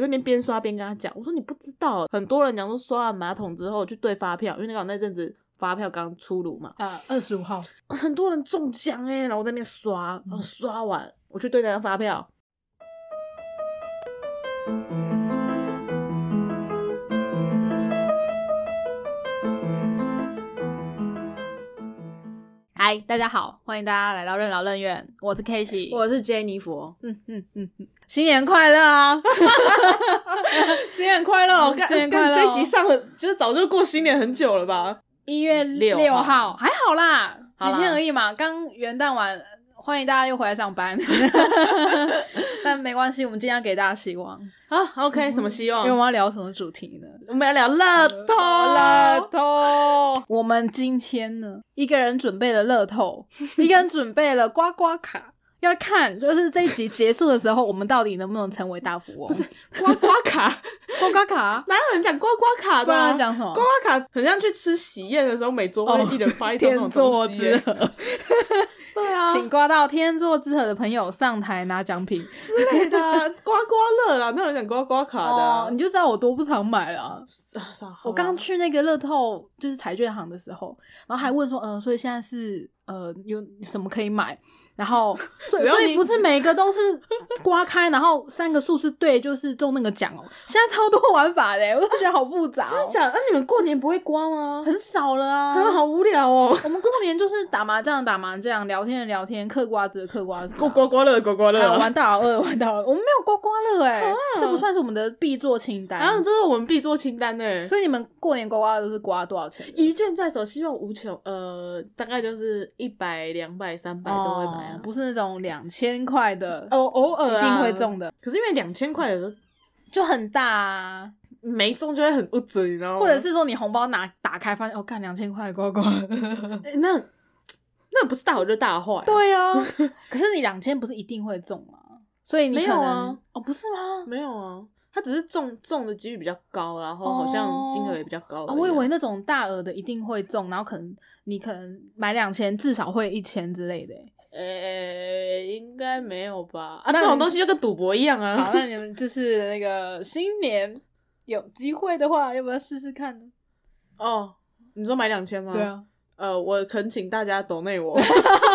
就那边边刷边跟他讲，我说你不知道，很多人讲说刷完马桶之后去兑发票，因为那个那阵子发票刚出炉嘛，啊，二十五号，很多人中奖哎，然后我在那边刷，然后刷完我去兑那张发票。嗨，大家好，欢迎大家来到任劳任怨，我是 K 西，我是 Jennifer，嗯嗯嗯嗯，新年快乐啊！新年快乐！我看新年快乐看这一集上了，就是早就过新年很久了吧？一月六六号号还好啦，几天而已嘛，刚元旦完，欢迎大家又回来上班，但没关系，我们尽量给大家希望。啊，OK，什么希望因为？我们要聊什么主题呢？我们要聊乐透，乐透。我们今天呢，一个人准备了乐透，一个人准备了刮刮卡。要看，就是这一集结束的时候，我们到底能不能成为大富翁？不是刮刮卡，刮刮卡，哪有人讲刮刮卡不的、讲什么刮？刮卡很像去吃喜宴的时候，每桌会一人发一张那种天作之东西 对啊，请刮到天作之合的朋友上台拿奖品。之类的啊刮刮乐啦，哪有人讲刮刮卡的啊、哦，你就知道我多不常买了我刚去那个乐透就是彩券行的时候，然后还问说，呃，所以现在是呃有什么可以买？然后 所以不是每个都是刮开，然后三个数字对就是中那个奖哦。现在超多玩法的，我都觉得好复杂、哦，真的假的？那、你们过年不会刮吗？很少了啊。很好无聊哦。我们过年就是打麻将打麻将，聊天的聊天，嗑瓜子的嗑瓜子、啊，过刮刮乐的刮刮乐玩大老二玩大老二，我们没有刮刮乐哎、这不算是我们的必做清单。然后这是我们必做清单呢。所以你们过年刮刮乐都是刮多少钱？一卷在手，希望无穷。呃，大概就是一百、两百、三百都会买不是那种两千块的，哦，偶尔啊一定会中的，可是因为两千块有时候就很大啊。没中就会很不准，你知道吗？或者是说你红包拿打开，发现哦，看两千块刮刮。欸 那那不是大好就大坏、啊。对啊，可是你两千不是一定会中吗？所以你没有啊哦，不是吗？没有啊，它只是中中的几率比较高，然后好像金额也比较高我以为那种大额的一定会中，然后可能你可能买两千，至少会一千之类的欸。呃、应该没有吧？啊，这种东西就跟赌博一样啊。好，那你 们就是那个新年有机会的话，要不要试试看呢？哦，你说买两千吗？对。啊，呃，我恳请大家抖内我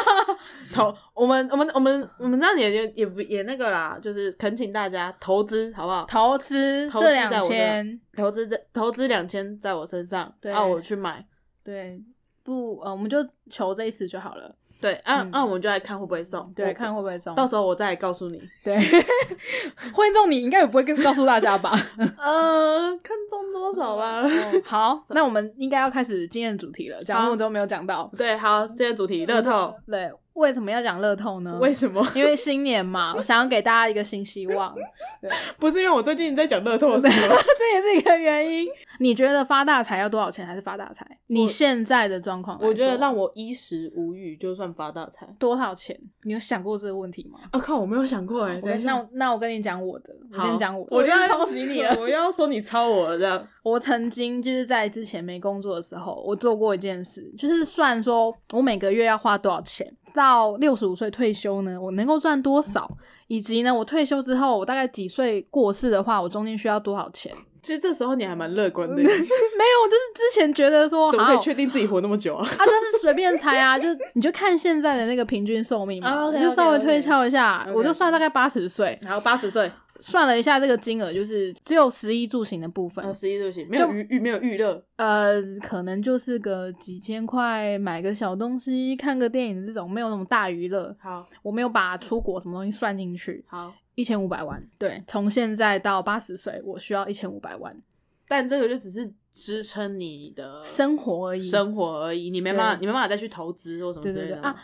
投，我们我们我们我们这样也也也不也那个啦，就是恳请大家投资好不好？投资投资这两千，投资这投资两千在我身上，对啊，我去买，对，不，呃，我们就求这一次就好了。对，啊嗯啊，我们就来看会不会中，对，看会不会中。到时候我再告诉你。对，会中你应该也不会跟告诉大家吧？呃，看中多少啦？好，那我们应该要开始今天的主题了，讲那么多没有讲到。对，好，今天主题乐透，对，为什么要讲乐透呢？为什么？因为新年嘛，我想要给大家一个新希望，不是因为我最近在讲乐透的事吗？这也是一个原因。你觉得发大财要多少钱还是发大财？你现在的状况，我觉得让我衣食无虞就算发大财。多少钱？你有想过这个问题吗？啊靠，我没有想过哎，那我那我跟你讲我的，我好先讲我的，我就要要抄袭你了。我要说你抄我了这样。我曾经就是在之前没工作的时候，我做过一件事，就是算说我每个月要花多少钱，到六十五岁退休呢，我能够赚多少，以及呢，我退休之后，我大概几岁过世的话，我中间需要多少钱？其实这时候你还蛮乐观的，没有，就是之前觉得说，怎么可以确定自己活那么久啊？啊，就是随便猜啊，就你就看现在的那个平均寿命嘛，你就稍微推敲一下我就算大概八十岁，然后八十岁，算了一下这个金额，就是只有食衣住行的部分，呃，十一对不起，没有娱娱没有娱乐，呃，可能就是个几千块买个小东西、看个电影的这种，没有那种大娱乐。好我没有把出国什么东西算进去，好，一千五百万。对，从现在到八十岁，我需要一千五百万但这个就只是支撑你的生活而已。生活而已，你没办法，你没办法再去投资或什么之类的啊，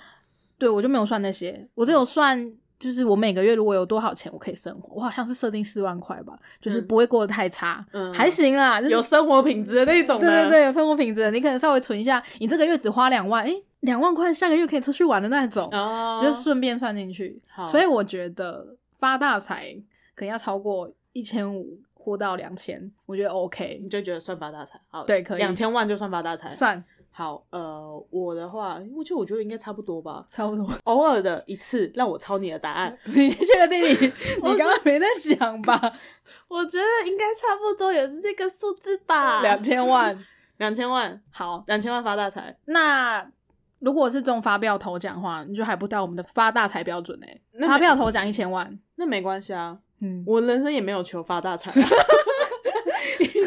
对我就没有算那些，我只有算。就是我每个月如果有多少钱我可以生活，我好像是设定四万块吧，就是嗯不会过得太差，嗯还行啦，就是有生活品质的那种的，对对对，有生活品质的，你可能稍微存一下，你这个月只花两万，诶，两万块下个月可以出去玩的那种，哦，就是顺便算进去。所以我觉得发大财可能要超过一千五或到两千，我觉得 OK 你。就觉得算发大财，好，对可以两千万就算发大财，算好，呃，我的话，我就我觉得应该差不多吧，差不多。偶尔的一次让我抄你的答案，你确定你 你刚刚没在想吧？我觉得应该差不多也是这个数字吧，两千万，两千万，好，两千万发大财。那如果是中发票头奖的话，你就还不到我们的发大财标准哎、那发票头奖一千万，那没关系啊，嗯，我人生也没有求发大财、啊。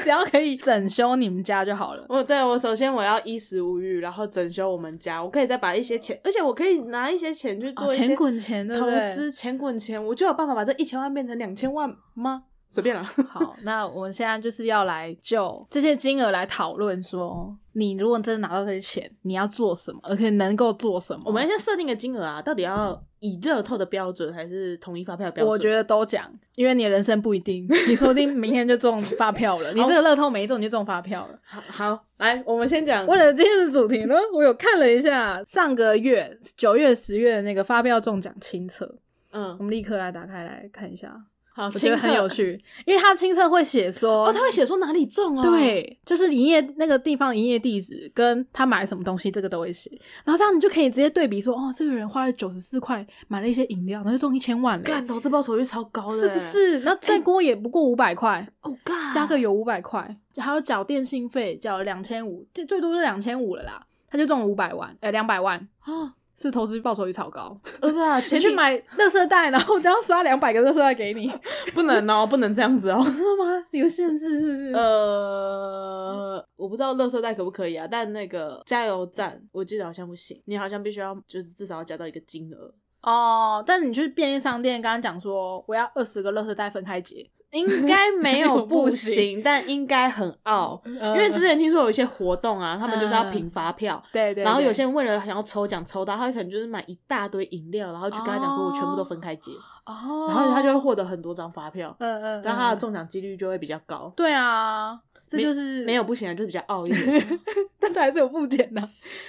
你只要可以整修你们家就好了。我对我首先我要衣食无虞，然后整修我们家，我可以再把一些钱，而且我可以拿一些钱去做哦钱一些滚钱，投？资，钱滚钱，我就有办法把这一千万变成两千万吗？随便了。好，那我们现在就是要来就这些金额来讨论，说你如果真的拿到这些钱，你要做什么，而且能够做什么？我们先设定个金额啊，到底要以乐透的标准还是统一发票标准？我觉得都讲，因为你的人生不一定，你说不定明天就中发票了，你 这个乐透没中你就中发票了。好好来，我们先讲为了今天的主题呢，我有看了一下上个月九月、十月的那个发票中奖清册，嗯我，们立刻来打开来看一下，好，我觉得很有趣，因为他清册会写说，哦，他会写说哪里中哦，，对，就是营业那个地方营业地址跟他买了什么东西，这个都会写，然后这样你就可以直接对比说，哦，这个人花了九十四块买了一些饮料，然后就中一千万了，干投资报酬率超高的，是不？是？然后这锅也不过五百块，哦，干加个油五百块，还要缴电信费缴两千五，这最多就两千五了啦，他就中了五百万，呃，两百万，啊，是投资报酬率超高？呃，不啊，前去买乐色袋，然后我就要刷两百个乐色袋给你，不能哦，不能这样子哦。真的吗？有限制是不是？呃，我不知道垃圾袋可不可以啊，但那个加油站我记得好像不行，你好像必须要就是至少要加到一个金额，哦，但是你去便利商店，刚刚讲说我要二十个乐色袋分开结，应该没有 不不行行，但应该很傲，因因为之前听说有一些活动啊，他们就是要凭发票。对对，然后有些人为了想要抽奖抽到，他可能就是买一大堆饮料，然后去跟他讲说我全部都分开结，哦，然后他就会获得很多张发票，嗯嗯，然后他的嗯中奖几率就会比较高。对啊，这就是没有不行啊，就是比较傲一点。但他还是有附件的。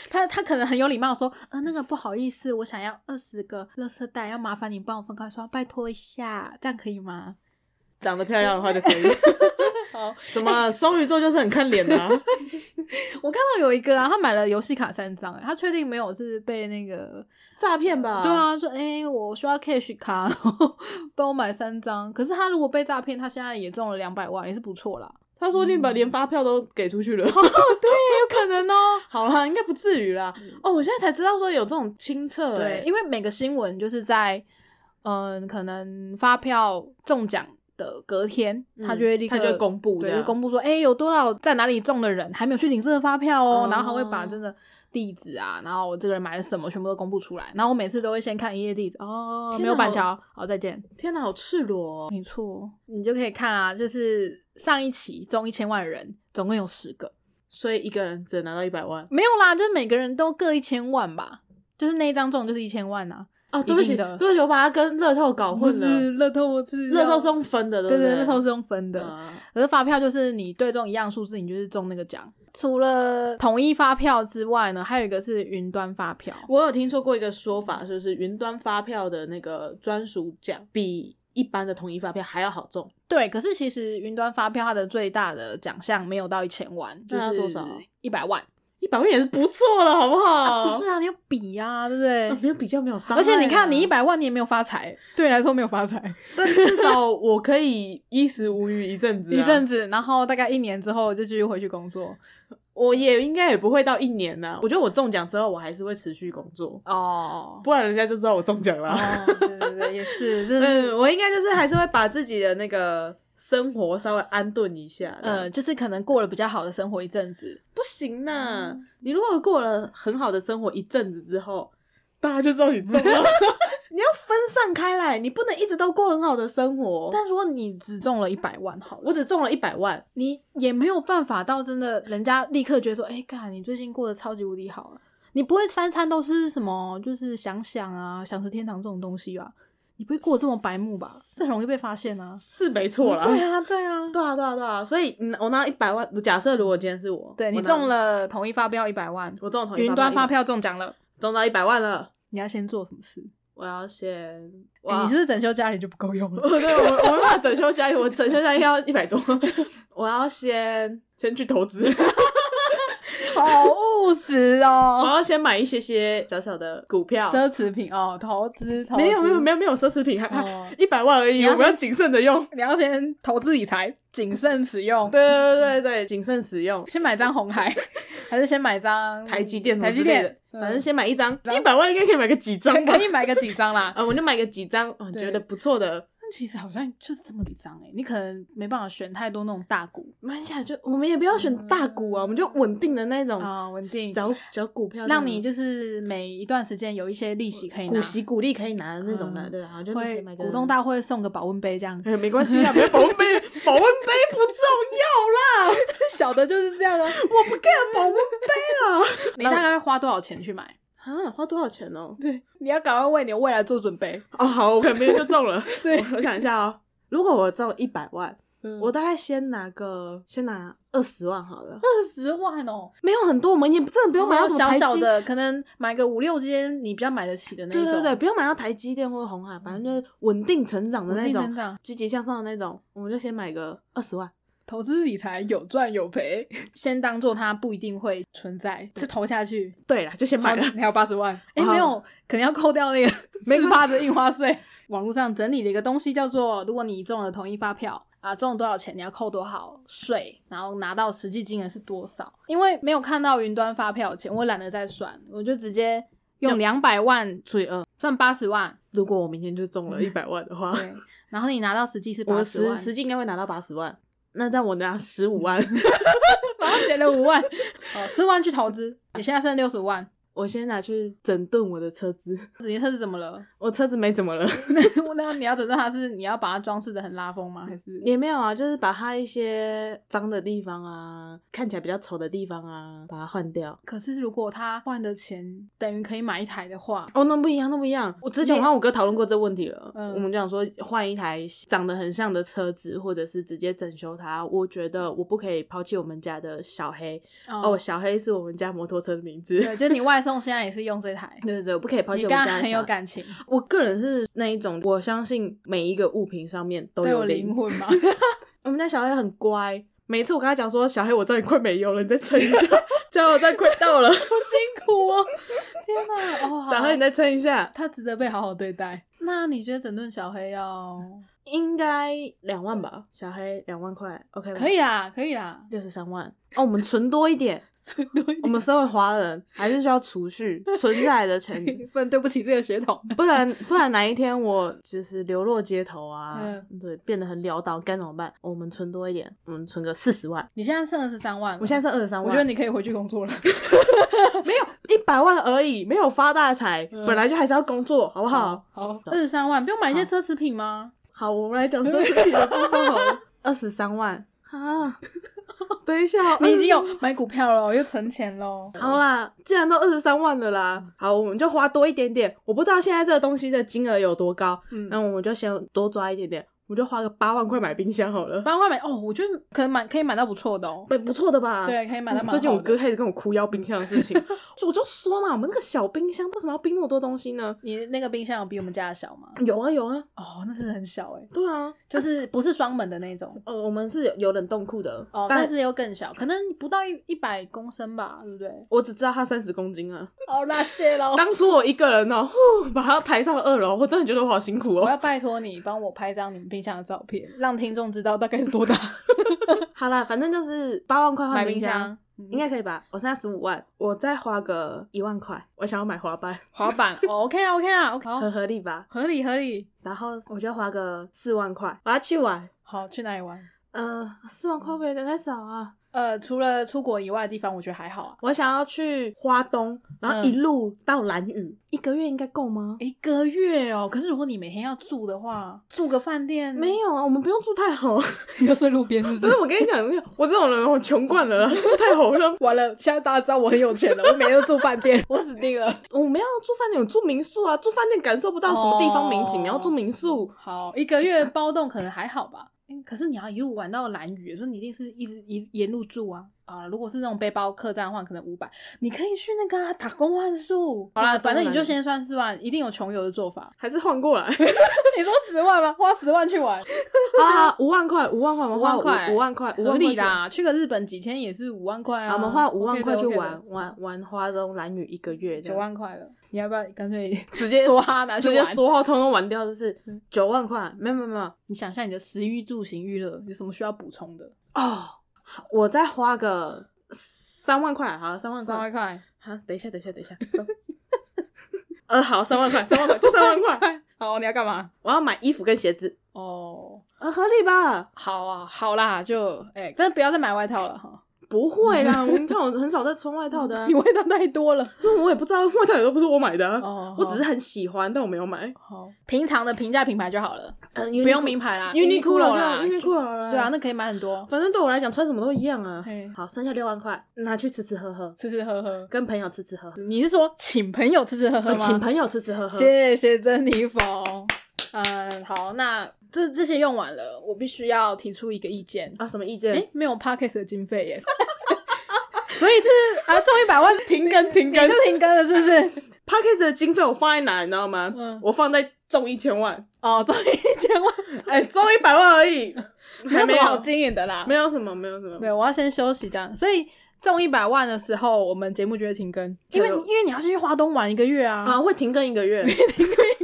他他可能很有礼貌说，呃，那个不好意思，我想要二十个垃圾袋，要麻烦你帮我分开刷，拜托一下，这样可以吗？长得漂亮的话就可以。好，怎么了双鱼座就是很看脸的、啊？我看到有一个啊，他买了游戏卡三张，哎，他确定没有是被那个诈骗吧？对，啊，说哎、诶我需要 cash 卡，然后帮我买三张。可是他如果被诈骗，他现在也中了两百万，也是不错啦。他说你把连发票都给出去了。对，有可能哦。好啦，应该不至于啦。哦，我现在才知道说有这种清册、对，欸，因为每个新闻就是在嗯、可能发票中奖的隔天，嗯他就会立刻他就会公布这对，就公布说，哎、有多少在哪里中的人还没有去领这个发票哦，哦然后他会把真的地址啊，然后我这个人买了什么，全部都公布出来。然后我每次都会先看一页地址，哦，没有板桥，好，再见。天哪，好赤裸、哦。没错，你就可以看啊，就是上一期中一千万人，总共有十个，所以一个人只能拿到一百万。没有啦，就是每个人都各一千万吧，就是那一张中就是一千万啊。哦，对不起，对不起，我把它跟乐透搞混了。乐透，我是乐透是用分的，不对？对乐透是用分的，啊可是发票就是你对中一样数字，你就是中那个奖。除了统一发票之外呢，还有一个是云端发票。我有听说过一个说法，就是云端发票的那个专属奖比一般的统一发票还要好中。对，可是其实云端发票它的最大的奖项没有到一千万，就是多少一百万。一百万也是不错了，好不好？不是啊，你要比啊，对不对？啊没有比较没有伤害啊、而且你看，你一百万你也没有发财，对你来说没有发财，但至少我可以衣食无虞一阵子、啊，一阵子，然后大概一年之后就继续回去工作。我也应该也不会到一年呢、我觉得我中奖之后，我还是会持续工作，哦，不然人家就知道我中奖了。哦，对对对，也是 嗯，我应该就是还是会把自己的那个生活稍微安顿一下。呃，呃，就是可能过了比较好的生活一阵子，不行呐、你如果过了很好的生活一阵子之后，大家就知道你中了。你要分散开来，你不能一直都过很好的生活。但如果你只中了一百万，好了，我只中了一百万，你也没有办法到真的人家立刻觉得说，哎、干，你最近过得超级无敌好了。你不会三餐都是什么，就是想想啊，想吃天堂这种东西吧？你不会过这么白目吧？这很容易被发现啊。是没错啦。对啊，对啊，对啊，对啊，对啊，所以嗯我拿一百万，假设如果今天是我，对你中，了统一发票一百万，我中了统一云端发票中奖了，中到一百万了，你要先做什么事？我要先，欸，你是不是整修家里就不够用了？我对我我没办法整修家里，我整修家里要一百多，我要先先去投资，好务实哦我哦。要先买一些些小小的股票，奢侈品哦，投资投没有没有没有没有奢侈品，还哦一百万而已，我们要谨慎的用。你要先投资理财，谨慎使用。对对对对，谨慎使用。先买张红海，还是先买张台积电台积电，，反正先买一张，一百万应该可以买个几张可？以买个几张啦。啊，我就买个几张，觉得不错的，但其实好像就这么几张哎，你可能没办法选太多那种大股买起来就我们也不要选大股啊，我们就稳定的那种啊，稳定，小小股票让你就是每一段时间有一些利息可以拿股息股利可以拿的那种的，嗯对啊，就会股东大会送个保温杯这样，哎，没关系啊，没保温杯，保温杯不重要啦，小的就是这样啊。我不 care 保温杯了。你大概会花多少钱去买？啊，花多少钱哦？对，你要赶快为你的未来做准备。哦，好，我明天就中了。对我我想一下哦，如果我中一百万，我我大概先拿个，先拿二十万好了。二十万哦，没有很多，我们也真的不用买到小小的，可能买个五六间你比较买得起的那种。对对对，不用买到台积电或者红海，反正就是稳定成长的那种积极向上的那种，我们就先买个二十万。投资理财有赚有赔，先当做它不一定会存在，就投下去。对啦，就先买了。你还有八十万，哎、好没有，可能要扣掉那个 没四八的印花税。网络上整理了一个东西，叫做如果你中了统一发票啊，中了多少钱，你要扣多少税，然后拿到实际金额是多少。因为没有看到云端发票钱，我懒得再算，我就直接用两百万除以二，算八十万，如果我明天就中了一百万的话，对，然后你拿到实际是我八十实际应该会拿到八十万。那让我拿十五万，然后减了五万，哦，十万去投资，你现在剩六十五万，我先拿去整顿我的车子。你的车子怎么了？我车子没怎么了，那你要整顿它是你要把它装饰的很拉风吗？还是也没有啊，就是把它一些脏的地方啊，看起来比较丑的地方啊，把它换掉。可是如果他换的钱等于可以买一台的话，哦，那不一样，那不一样。我之前我和我哥讨论过这问题了，嗯我们讲说换一台长得很像的车子，或者是直接整修它。我觉得我不可以抛弃我们家的小黑。哦，小黑是我们家摩托车的名字。对，就你外送现在也是用这台，对对对，我不可以抛弃我们跟他很有。感情，我个人是那一种，我相信每一个物品上面都都有灵灵。魂嘛。我们家小黑很乖，每次我跟他讲说，小黑，我知道你快没油了，你再撑一下，加油站快到了，好辛苦哦，天哪！哦，小黑你再撑一下，他值得被好好对待。那你觉得整顿小黑要应该两万吧？小黑两万块，OK 吗？可以啊，可以啊，六十三万哦，我们存多一点。存多一点，我们身为华人，还是需要储蓄，存下来的钱，不然对不起这个血统。不然不然哪一天我就是流落街头啊，嗯。对，变得很潦倒，该怎么办？我们存多一点，我们存个四十万，你现在剩二十三万，我现在剩二十三万，我觉得你可以回去工作了。没有一百万而已，没有发大财，嗯。本来就还是要工作，好不好？好，二十三万，不用买一些奢侈品吗？好，我们来讲奢侈品的部分好了，二十三万啊，等一下哦，你已经有买股票了，又存钱喽。好啦，既然都二十三万了啦，好，我们就花多一点点。我不知道现在这个东西的金额有多高，嗯那我们就先多抓一点点，我就花个八万块买冰箱好了，八万块买哦，我觉得可能买可以买到不错的哦。不不错的吧？对，可以买到蛮好的。最近我哥开始跟我哭要冰箱的事情，我就说嘛，我们那个小冰箱为什么要冰那么多东西呢？你那个冰箱有比我们家的小吗？有啊有啊，哦，那是很小哎，对啊，就是不是双门的那种。呃，我们是有有冷冻库的哦，但但是又更小，可能不到一一百公升吧，对不对？我只知道它三十公斤啊。哦，那，谢喽。当初我一个人哦，呼把它抬上二楼，我真的觉得我好辛苦哦。我要拜托你帮我拍张你们冰箱的照片，让听众知道大概是多大。好啦，反正就是八万块换冰箱，应该可以吧？我现在十五万，我再花个一万块，我想要买滑板，滑板哦，OK 啊，OK 啊，OK，好很合理吧？合理合理。然后我就要花个四万块，我要去玩。好，去哪里玩？呃，四万块会有点太少啊？呃，除了出国以外的地方，我觉得还好啊。我想要去花东，然后嗯一路到兰屿，一个月应该够吗？一个月哦，可是如果你每天要住的话，住个饭店没有啊，我们不用住太好。你要睡路边是不 不是，我跟你讲，我这种人我穷惯了，住太好了。完了，现在大家知道我很有钱了，我每天都住饭店，我死定了。我们要住饭店，我住民宿啊，住饭店感受不到什么地方民情，哦你要住民宿。好，一个月包栋可能还好吧。诶可是你要一路玩到蓝屿，所以你一定是一直一沿路住啊啊！如果是那种背包客栈的话，可能五百，你可以去那个、啊、打工换宿。好啦，反正你就先算四万，一定有穷游的做法。还是换过来？你说十万吗？花十万去玩 啊？五万块，五万块，五万块，五万块，五合理啦。去个日本几天也是五万块啊。我们花五万块去玩玩玩花东蓝屿一个月，九万块了。你要不要干脆 直接梭哈拿直接梭哈通通玩掉？就是九万块，没有没有没有。你想一下你的食欲住行娱乐有什么需要补充的哦？我再花个三万块，好，三万块，三万块。好，等一下，等一下，等一下。呃，好，三万块，三万块，就三万块。好，你要干嘛？我要买衣服跟鞋子。哦，呃，合理吧？好啊，好啦，就哎，但是不要再买外套了哈。不会啦，你 看我很少在穿外套的，你外套太多了，因为我也不知道外套也都不是我买的，我只是很喜欢，但我没有买。好，平常的平价品牌就好了，嗯，不用名牌啦，Uniqlo 啦，Uniqlo 啦，对啊，那可以买很多，反正对我来讲穿什么都一样啊。好，剩下六万块拿去吃吃喝喝，吃吃喝喝，跟朋友吃吃喝喝。你是说请朋友吃吃喝喝吗？请朋友吃吃喝喝。谢谢珍妮佛。嗯，好，那这这些用完了，我必须要提出一个意见啊，什么意见？哎，没有 Parkes 的经费耶。所以是啊，中一百万 停更停更就停更了，是不是 p a c k a g e 的经费我放在哪，你知道吗？嗯，我放在中一千万哦，中一千万，哎，中一百万而已，没有什么好经营的啦，没有什么，没有什么。对，我要先休息这样。所以中一百万的时候，我们节目就会停更，因为因为你要先去华东玩一个月啊，啊，会停更一个月，停更一个月。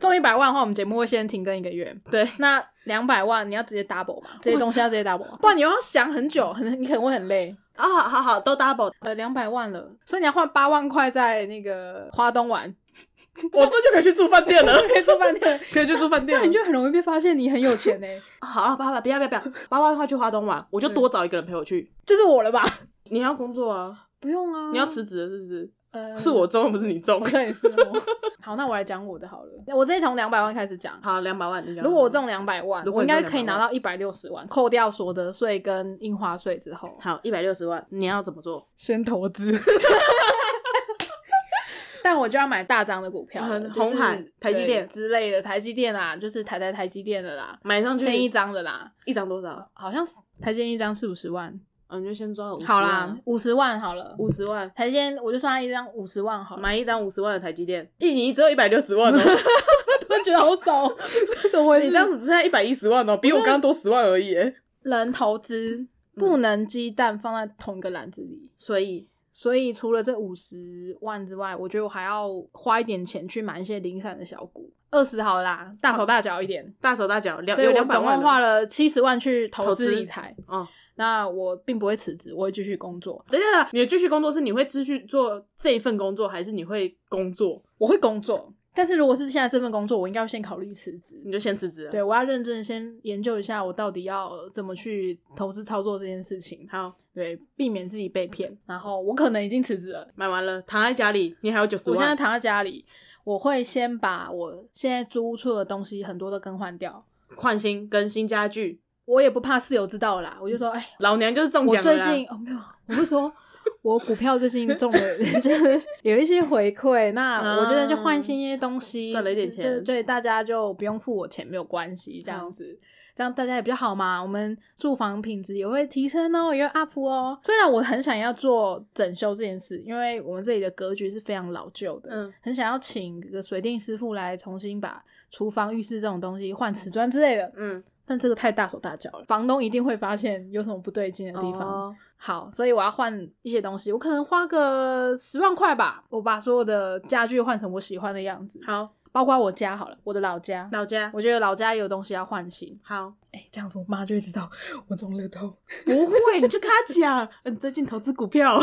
中一百万的话，我们节目会先停更一个月。对，那两百万你要直接 double 嘛？这些东西要直接 double，不然你要想很久，很你可能会很累。啊，好好好，都 double，呃，两百万了，所以你要换八万块在那个花东玩，我这就可以去住饭店了，可以住饭店，可以去住饭店，那你就很容易被发现你很有钱呢。好了，八万，不要不要不要，八万块去花东玩，我就多找一个人陪我去，就是我了吧？你要工作啊？不用啊，你要辞职了是不是？呃，是我中，不是你中，好像也是。好，那我来讲我的好了。我直接从两百万开始讲。好，两百万。如果我中两百万，我应该可以拿到一百六十万，扣掉所得税跟印花税之后。好，一百六十万，你要怎么做？先投资。但我就要买大张的股票，红海、台积电之类的，台积电啊，就是台台台积电的啦，买上去先一张的啦，一张多少？好像台积电一张四五十万。嗯，你就先抓五十好啦，五十万好了，五十万台积电，我就算他一张五十万好，买一张五十万的台积电，印尼只有一百六十万哦，突然觉得好少，怎么回事？你这样子只剩一百一十万哦，比我刚刚多十万而已。人投资不能鸡蛋放在同一个篮子里，所以所以除了这五十万之外，我觉得我还要花一点钱去买一些零散的小股，二十好啦，大手大脚一点，大手大脚，所以我总共花了七十万去投资理财，哦。那我并不会辞职，我会继续工作。等一下，你的继续工作是你会继续做这一份工作，还是你会工作？我会工作，但是如果是现在这份工作，我应该要先考虑辞职。你就先辞职。对，我要认真先研究一下，我到底要怎么去投资操作这件事情。好，对，避免自己被骗。然后我可能已经辞职了，买完了，躺在家里，你还有九十万。我现在躺在家里，我会先把我现在租屋处的东西很多都更换掉，换新更新家具。我也不怕室友知道啦，我就说，哎，老娘就是中奖了。我最近哦没有，我是说 我股票最近中了，就是有一些回馈，那我觉得就换新一些东西，赚了一点钱，对大家就不用付我钱，没有关系，这样子，这样大家也比较好嘛。我们住房品质也会提升哦，也会 up 哦。虽然我很想要做整修这件事，因为我们这里的格局是非常老旧的，嗯，很想要请个水电师傅来重新把厨房、浴室这种东西换瓷砖之类的，嗯。但这个太大手大脚了，房东一定会发现有什么不对劲的地方。好，所以我要换一些东西，我可能花个十万块吧，我把所有的家具换成我喜欢的样子。好，包括我家好了，我的老家，老家，我觉得老家有东西要换新。好，哎，这样子我妈就会知道我中了头。不会，你就跟她讲，嗯，最近投资股票，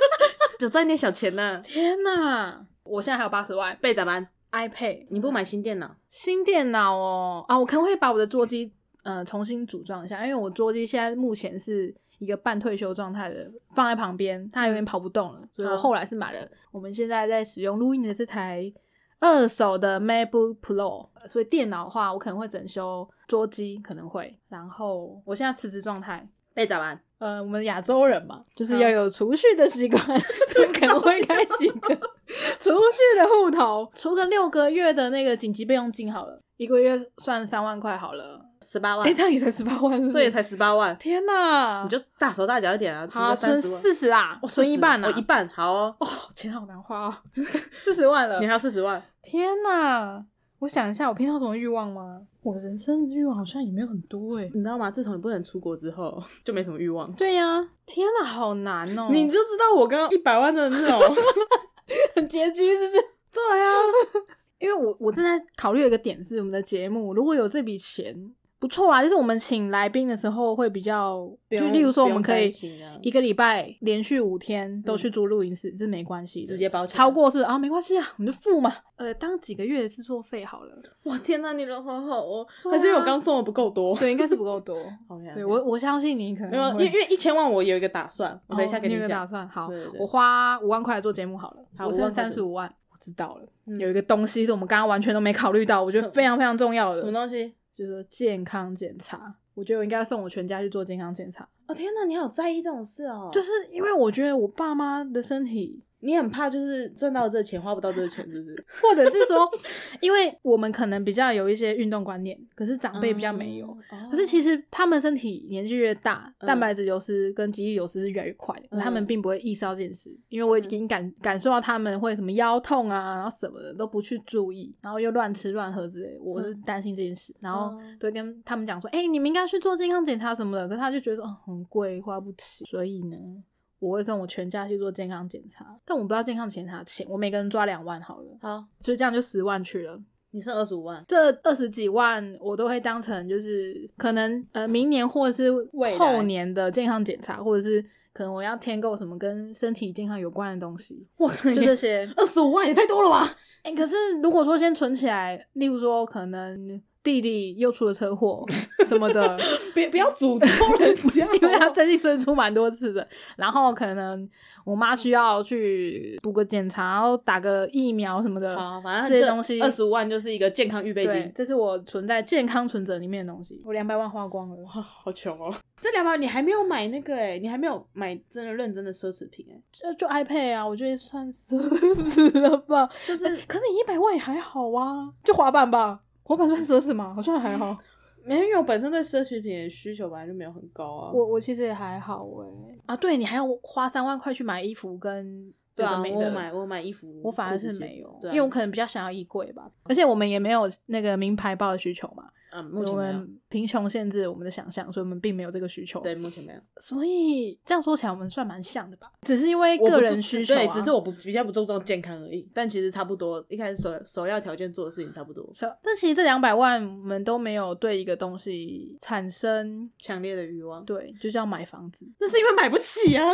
就赚点小钱呢。天哪，我现在还有八十万，备咋办？iPad，你不买新电脑？新电脑哦，啊，我可能会把我的桌机。呃，重新组装一下，因为我桌机现在目前是一个半退休状态的，放在旁边，它有点跑不动了，所以我后来是买了我们现在在使用录音的这台二手的 MacBook Pro，所以电脑的话，我可能会整修桌机，可能会。然后我现在辞职状态，被咋办？呃，我们亚洲人嘛，就是要有储蓄的习惯，可能会开几个 储蓄的户头，除个六个月的那个紧急备用金好了，一个月算三万块好了。十八万哎、，这样也才十八万是是，这也才十八万，天哪！你就大手大脚一点啊，存好存四十啦，哦存一半啊，哦，一半好哦，哦，钱好难花哦，四十万了你还，有四十万，天哪！我想一下，我平常有什么欲望吗？我人生的欲望好像也没有很多哎、你知道吗？自从你不能出国之后，就没什么欲望。对呀、天哪，好难哦、你就知道我刚刚一百万的那种，很拮据，是不是？对啊，因为我我正在考虑的一个点是，我们的节目如果有这笔钱，不错啊，就是我们请来宾的时候会比较，就例如说我们可以啊。一个礼拜连续五天都去租录音室，这没关系，直接包超过是啊没关系啊，我们就付嘛，呃，当几个月的制作费好了，哇天哪，你人好好哦，还是因为我刚送的不够多。对，应该是不够多。OK，对我我相信你可能没有，因会。为因为一千万我有一个打算，我等一下哦你有个跟讲。打算，好我花五万块来做节目好了，好我剩三十五万，我知道了。嗯。有一个东西是我们刚刚完全都没考虑到，我觉得非常非常重要的，什么东西？就是健康检查。我觉得我应该送我全家去做健康检查，哦天哪，你好在意这种事哦，就是因为我觉得我爸妈的身体，你很怕就是赚到这钱花不到这个钱，是不是？或者是说，因为我们可能比较有一些运动观念，可是长辈比较没有。哦。可是其实他们身体年纪越大，嗯蛋白质流失跟肌力流失是越来越快的，他们嗯并不会意识到这件事，因为我已经感感受到他们会什么腰痛啊，然后什么的都不去注意，然后又乱吃乱喝之类，我是担心这件事，然后哦都会跟他们讲说，哎、你们应该去做健康检查什么的，可是他就觉得哦很贵，花不起，所以呢。我会送我全家去做健康检查，但我不知道健康检查钱，我每个人抓两万好了，好，所以这样就十万去了。你剩二十五万，这二十几万我都会当成就是可能呃明年或者是后年的健康检查，或者是可能我要添购什么跟身体健康有关的东西，我就这些。二十五万也太多了吧？哎、可是如果说先存起来，例如说可能弟弟又出了车祸什么的，别不要诅咒人家，因为他最近真的出蛮多次的，然后可能我妈需要去补个检查，然后打个疫苗什么的。好，反正这些东西二十五万就是一个健康预备金，。这是我存在健康存折里面的东西，我两百万花光了。哇，好穷哦！这两百你还没有买那个哎，你还没有买真的认真的奢侈品哎，就就 iPad 啊，我觉得算奢侈了吧。就是可是你一百万也还好啊，就滑板吧，滑板算奢侈吗？好像还好。没有，因为我本身对奢侈品的需求本来就没有很高啊。我我其实也还好哎、啊，对你还要花三万块去买衣服跟对啊，我买我买衣服，我反而是没有，因为我可能比较想要衣柜吧，而且我们也没有那个名牌包的需求嘛，嗯，目我们贫穷限制了我们的想象，所以我们并没有这个需求。对，，目前没有。所以这样说起来，我们算蛮像的吧，只是因为个人需求、啊，对，只是我不比较不注重健康而已，但其实差不多，一开始首首要条件做的事情差不多，是但其实这两百万我们都没有对一个东西产生强烈的欲望。对，就是要买房子，那是因为买不起啊。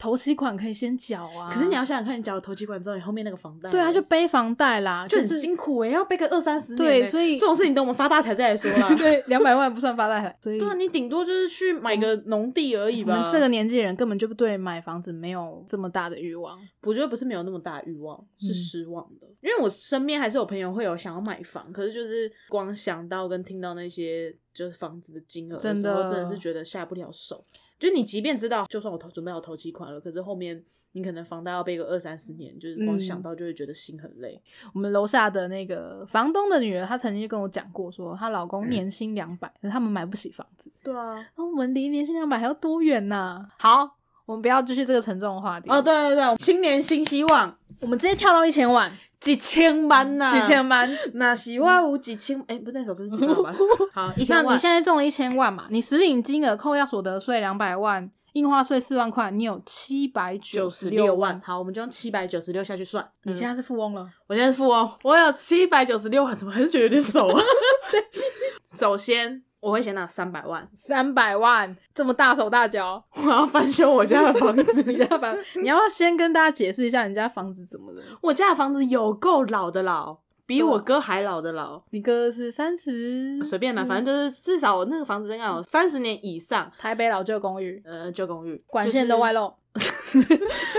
头期款可以先缴啊。可是你要想想看，你缴了头期款之后，你后面那个房贷，对啊，就背房贷啦，就很辛苦哎、要背个二三十年、欸。对所以这种事情等我们发大财再来说啦。对两百万不算发大财，所以对啊，你顶多就是去买个农地而已吧。我们这个年纪的人根本就不对买房子没有这么大的欲望。我觉得不是没有那么大的欲望，是嗯失望的。因为我身边还是有朋友会有想要买房，可是就是光想到跟听到那些就是房子的金额的时候，真的真的是觉得下不了手。就你即便知道，就算我投准备好投期款了，可是后面你可能房贷要背个二三十年，就是光嗯想到就会觉得心很累。我们楼下的那个房东的女儿，她曾经就跟我讲过说她老嗯公年薪两百、可是他们买不起房子。对啊，然后我们离年薪两百还要多远呐、好，我们不要继续这个沉重的话题。哦，对对对，新年新希望，我们直接跳到一千万，几千万呐、几千万。那希望有几千，哎、不是那首歌是几百万？好，一那千万。你现在中了一千万嘛？你实领金额扣掉所得税两百万，印花税四万块，你有七百九十六十六万，。好，我们就用七百九十六下去算。你现在是富翁了。我现在是富翁，我有七百九十六万，怎么还是觉得有点少啊？首先，我会先拿三百万，三百万，这么大手大脚，我要翻修我家的房子。你家房，你要不要先跟大家解释一下你家房子怎么了？我家的房子有够老的老，比我哥还老的老。你哥是三十，随便啦，反正就是至少我那个房子应该有三十年以上。台北老旧公寓，呃，旧公寓管线都外露。露。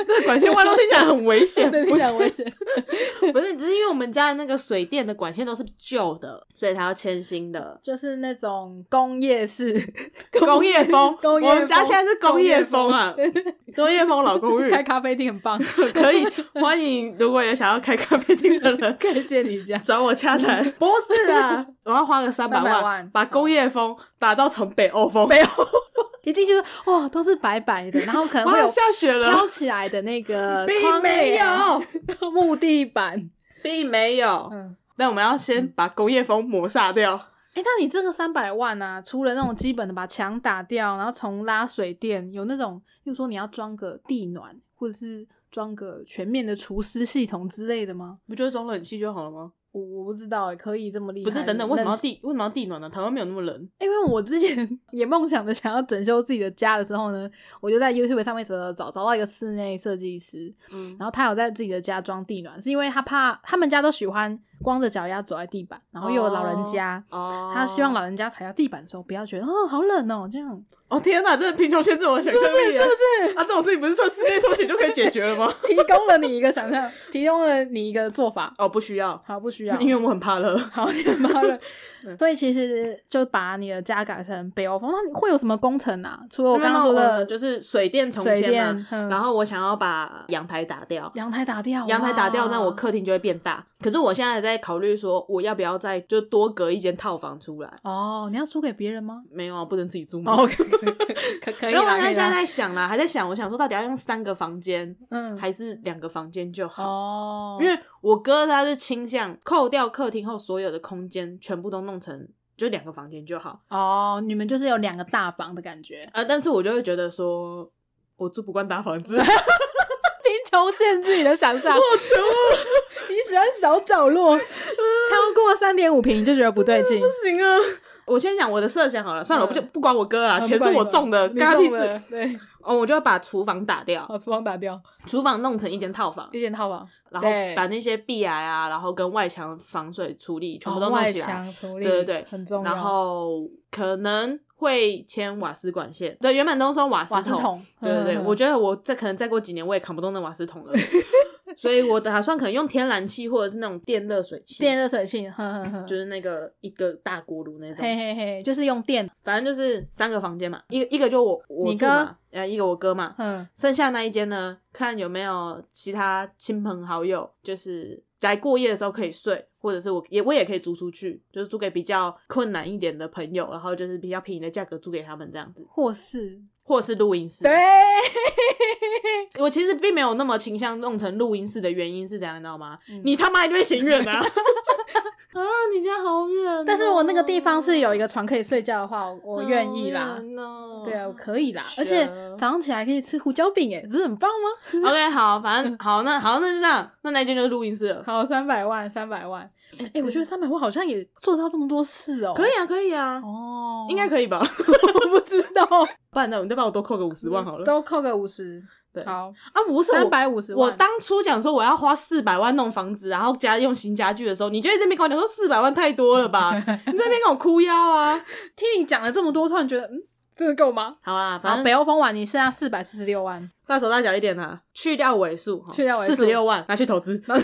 这管线外露听起来很危险，不是听起来危险。不是，只是因为我们家的那个水电的管线都是旧的，所以才要签新的。就是那种工业式 工业风，工业我们家现在是工业风啊，工业风老公寓，开咖啡厅很棒，可以欢迎，如果有想要开咖啡厅的人，可以借你家。找我洽谈。不是啊，我要花个三百万万把工业风打造成北欧风。北欧一进去就哇，都是白白的，然后可能会，有下雪了，飘起来的那个 并窗没帘、有，木地板。并没有。嗯，那我们要先把工业风抹煞掉。哎、那你这个三百万啊，除了那种基本的把墙打掉，然后重拉水电，有那种，比如说你要装个地暖，或者是装个全面的除湿系统之类的吗？不就是装冷气就好了吗？我我不知道哎，可以这么厉害？不是，等等，为什么要地？为什么要地暖呢？台湾没有那么冷。因为我之前 也梦想着想要整修自己的家的时候呢，我就在 YouTube 上面找找找找到一个室内设计师，嗯，然后他有在自己的家装地暖，是因为他怕他们家都喜欢光着脚丫走在地板，然后又有老人家，哦，他希望老人家踩到地板的时候不要觉得哦好冷哦这样。哦天哪，这贫穷限制我的想象力，是不是？啊，这种事情不是穿室内拖鞋就可以解决了吗？提供了你一个想象，提供了你一个做法。哦，不需要，好，不需要，因为我很怕热。好，你很怕热。所以其实就把你的家改成北欧风，那你会有什么工程啊？除了我刚刚说的，就是水电重水迁嘛，电嗯然后我想要把阳台打掉。阳台打掉，阳台打掉，那我客厅就会变大。可是我现在在考虑说，我要不要再就多隔一间套房出来？哦，你要租给别人吗？没有啊，不能自己租吗？哦，可可可以然后啦，可以我现在在想啦，还在想，我想说到底要用三个房间，嗯，还是两个房间就好？哦，因为我哥他是倾向扣掉客厅后所有的空间，全部都弄成就两个房间就好。哦，你们就是有两个大房的感觉，啊，但是我就会觉得说，我住不惯大房子，贫穷限制你的想象，我穷啊，你喜欢小角落，超过三点五平你就觉得不对劲 不。行啊。我先讲我的设想好了，算了，嗯我不就不管我哥了，钱是我中的，你干他屁事。对，哦，我就会把厨房打掉，把厨房打掉，厨房弄成一间套房，一间套房，然后把那些壁癌啊，然后跟外墙防水处理全部都弄起来。墙处理，对对对，很重要。然后可能会牵瓦斯管线，对，原本都说瓦斯桶对对对，嗯我觉得我这可能再过几年我也扛不动那瓦斯桶了，所以我打算可能用天然气或者是那种电热水器，电热水器，呵呵呵，就是那个一个大锅炉那种，嘿嘿嘿，就是用电，反正就是三个房间嘛，一个一个就我我你住嘛，呃，一个我哥嘛，嗯，剩下那一间呢，看有没有其他亲朋好友，就是来过夜的时候可以睡，或者是我也我也可以租出去，就是租给比较困难一点的朋友，然后就是比较便宜的价格租给他们这样子，或是或者是录音室。对，我其实并没有那么倾向弄成录音室的原因是怎样，你知道吗？嗯你他妈一定会嫌远啊！啊，你家好远哦、但是我那个地方是有一个床可以睡觉的话，我我愿意啦。对啊，我可以啦，而且早上起来可以吃胡椒饼，哎，不是很棒吗？OK，好，反正好，那好，那就这样，那那间就是录音室了。好，三百万，三百万，哎、我觉得三百万好像也做得到这么多事哦、可以啊，可以啊，哦，应该可以吧？我不知道，不然呢，你再帮我多扣个五十万好了。都扣个五十，对好，啊，不是三百五十万。我当初讲说我要花四百万弄房子，然后家用新家具的时候，你就在这边跟我讲说四百万太多了吧？你这边跟我哭腰啊！听你讲了这么多，突然觉得，嗯，真的够吗？好啦，反正北欧风完，你剩下四百四十六万，大手大脚一点啊，去掉尾数，去掉尾数四十六万拿去投资。哎、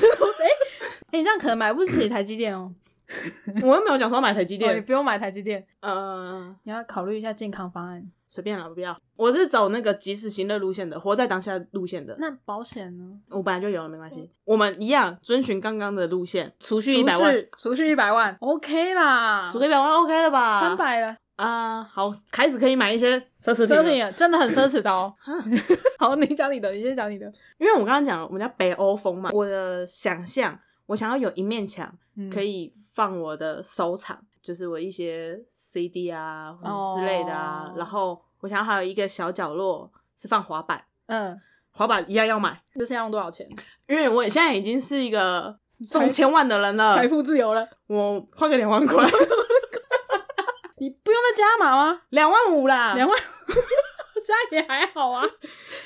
你这样可能买不起台积电哦、我又没有讲说买台积电，不用买台积电，呃，你要考虑一下健康方案。随便啦，不要。我是走那个及时行乐路线的，活在当下路线的。那保险呢？我本来就有了，没关系。我们一样遵循刚刚的路线，储蓄一百万，储蓄，一百万，OK 啦，储个一百万 OK 了吧？三百了，啊，好，开始可以买一些奢侈品了。奢侈品真的很奢侈的哦。好，你讲你的，你先讲你的。因为我刚刚讲了，我们家北欧风嘛，我的想象，我想要有一面墙嗯可以放我的收藏，就是我一些 CD 啊哦之类的啊，然后我想要还有一个小角落是放滑板，嗯，滑板一样要买，这是要用多少钱？因为我现在已经是一个中千万的人了，财富自由了，我花个两万块，你不用再加码吗？两万五啦，两万，加也还好啊。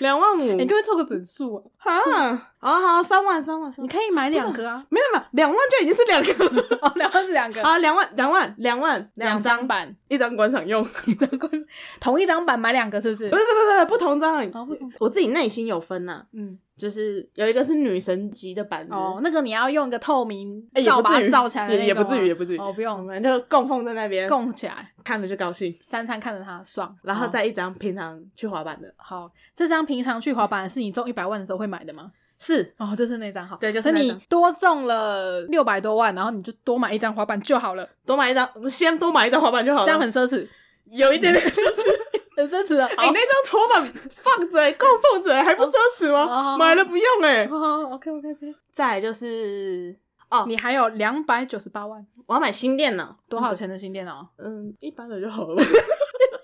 两万五你可不可以凑个整数啊？啊，好好，三万三万三万，你可以买两个啊。没有没有，两万就已经是两个了 哦，两万是两个，啊，两万两万两万两张张版，一张观赏用，一张观，同一张版买两个是不是不？是不是不是不同张，哦，不同。我自己内心有分呐、嗯，就是有一个是女神级的版子，哦，那个你要用一个透明哎也罩不至于把它罩起来的也也那种吗不至于也不至于哦，不我用们就供奉在那边，供起来，看着就高兴，三餐看着它爽，然后哦再一张平常去滑板的，好。这张平常去滑板是你中一百万的时候会买的吗？是哦，就是那张好，对就是所以你多中了六百多万，然后你就多买一张滑板就好了，多买一张，先多买一张滑板就好了，这样很奢侈，有一点点奢侈。很奢侈的。哎、那张滑板放着、欸，供奉着、欸，还不奢侈吗？哦买了不用哎、好好好，OK OK OK。再来就是哦，你还有两百九十八万，我要买新电脑，多少？钱的新电脑？嗯，一般的就好了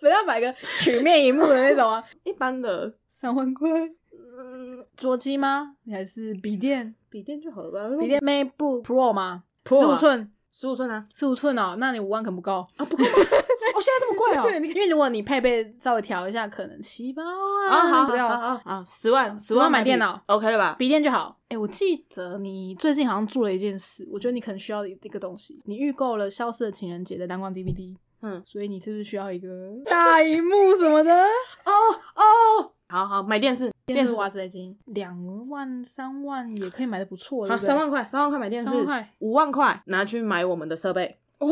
吧，不要买个曲面荧幕的那种啊，一般的，三万块。嗯，桌机吗？你还是笔电？笔电就好了吧，笔电 MacBook Pro 吗十五寸，十五寸啊，十五寸哦，那你五万可不够。啊不够吗？哦，现在这么贵哦，因为如果你配备稍微调一下，可能七八万。啊，好不要好好好好，十万十万买电脑，OK 了吧？笔电就好。哎、我记得你最近好像做了一件事，我觉得你可能需要一个东西。你预购了《消失的情人节》的蓝光 DVD，嗯，所以你是不是需要一个大荧幕什么的？哦哦，好好买电视，电视电视瓦斯已经两万三万也可以买的不错，好三万块，三万块买电视五万块拿去买我们的设备。哦，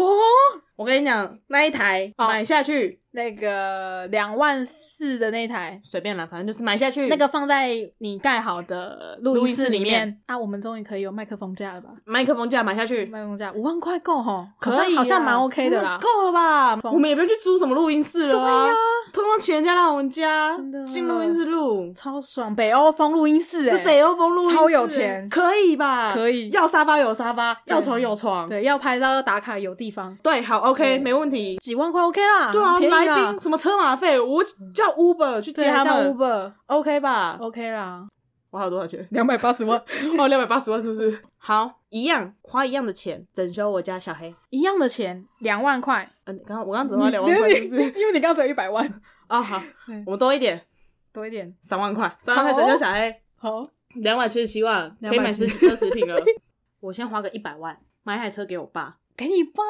我跟你讲，那一台哦买下去那个两万四的那一台，随便啦，反正就是买下去。那个放在你盖好的录音录音室里室里面面啊，我们终于可以有麦克风架了吧？麦克风架买下去，麦克风架五万块够哈，好可以好像蛮 OK 的啦嗯。够了吧？风我们也不用去租什么录音室了啊通通请人家来我们家真的进录音室录，超爽，北欧风录音室哎、北欧风录音室，超有钱可以吧？可以要沙发有沙发，对要床有床，对，要拍照要打卡有地方，对，好，OK，对没问题。几万块 OK 啦，对啊，来宾什么车马费，我叫 Uber 去接他们 Uber OK 吧？OK 啦，我还有多少钱？两百八十万，哦，两百八十万是不是？好，一样花一样的钱整修我家小黑。一样的钱两万块，嗯，刚刚我刚刚只花两万块，是不是？因为你刚刚只有一百万，啊，好，我们多一点，多一点，三万块，三万块整修小黑，好，两百七十七万，可以买奢270奢侈品了。我先花个一百万买一台车给我爸。给你爸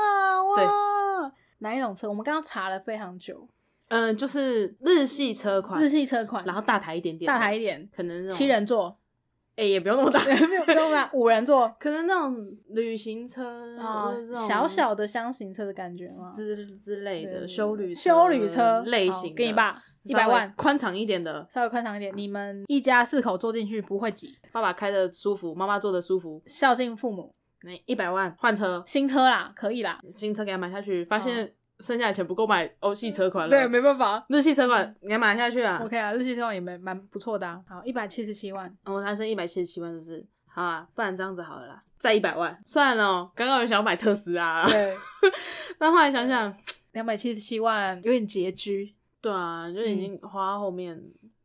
哇，哪一种车？我们刚刚查了非常久，嗯，就是日系车款，日系车款，然后大台一点点，大台一，点，可能七，人座，哎，也不用那么大，没有不用大，五人座。可能那种旅行车啊小小的箱型车的感觉吗？之之类的修旅修旅车好类型的，给你爸一百万，宽敞一点的，稍微宽敞一点，你们一家四口坐进去不会挤，爸爸开的舒服，妈妈坐的舒服，孝敬父母。那一百万换车，新车啦，可以啦。新车给他买下去，发现剩下的钱不够买欧系车款了，对，没办法。日系车款你要买下去啊，OK 啊，日系车款也蛮蛮不错的啊。好，一百七十七万，哦，他剩一百七十七万，是不是？好啊，不然这样子好了啦，再一百万，算了哦。刚刚有想要买特斯拉、啊，对，但后来想想，两百七十七万有点拮据。对啊，就已经花到后面，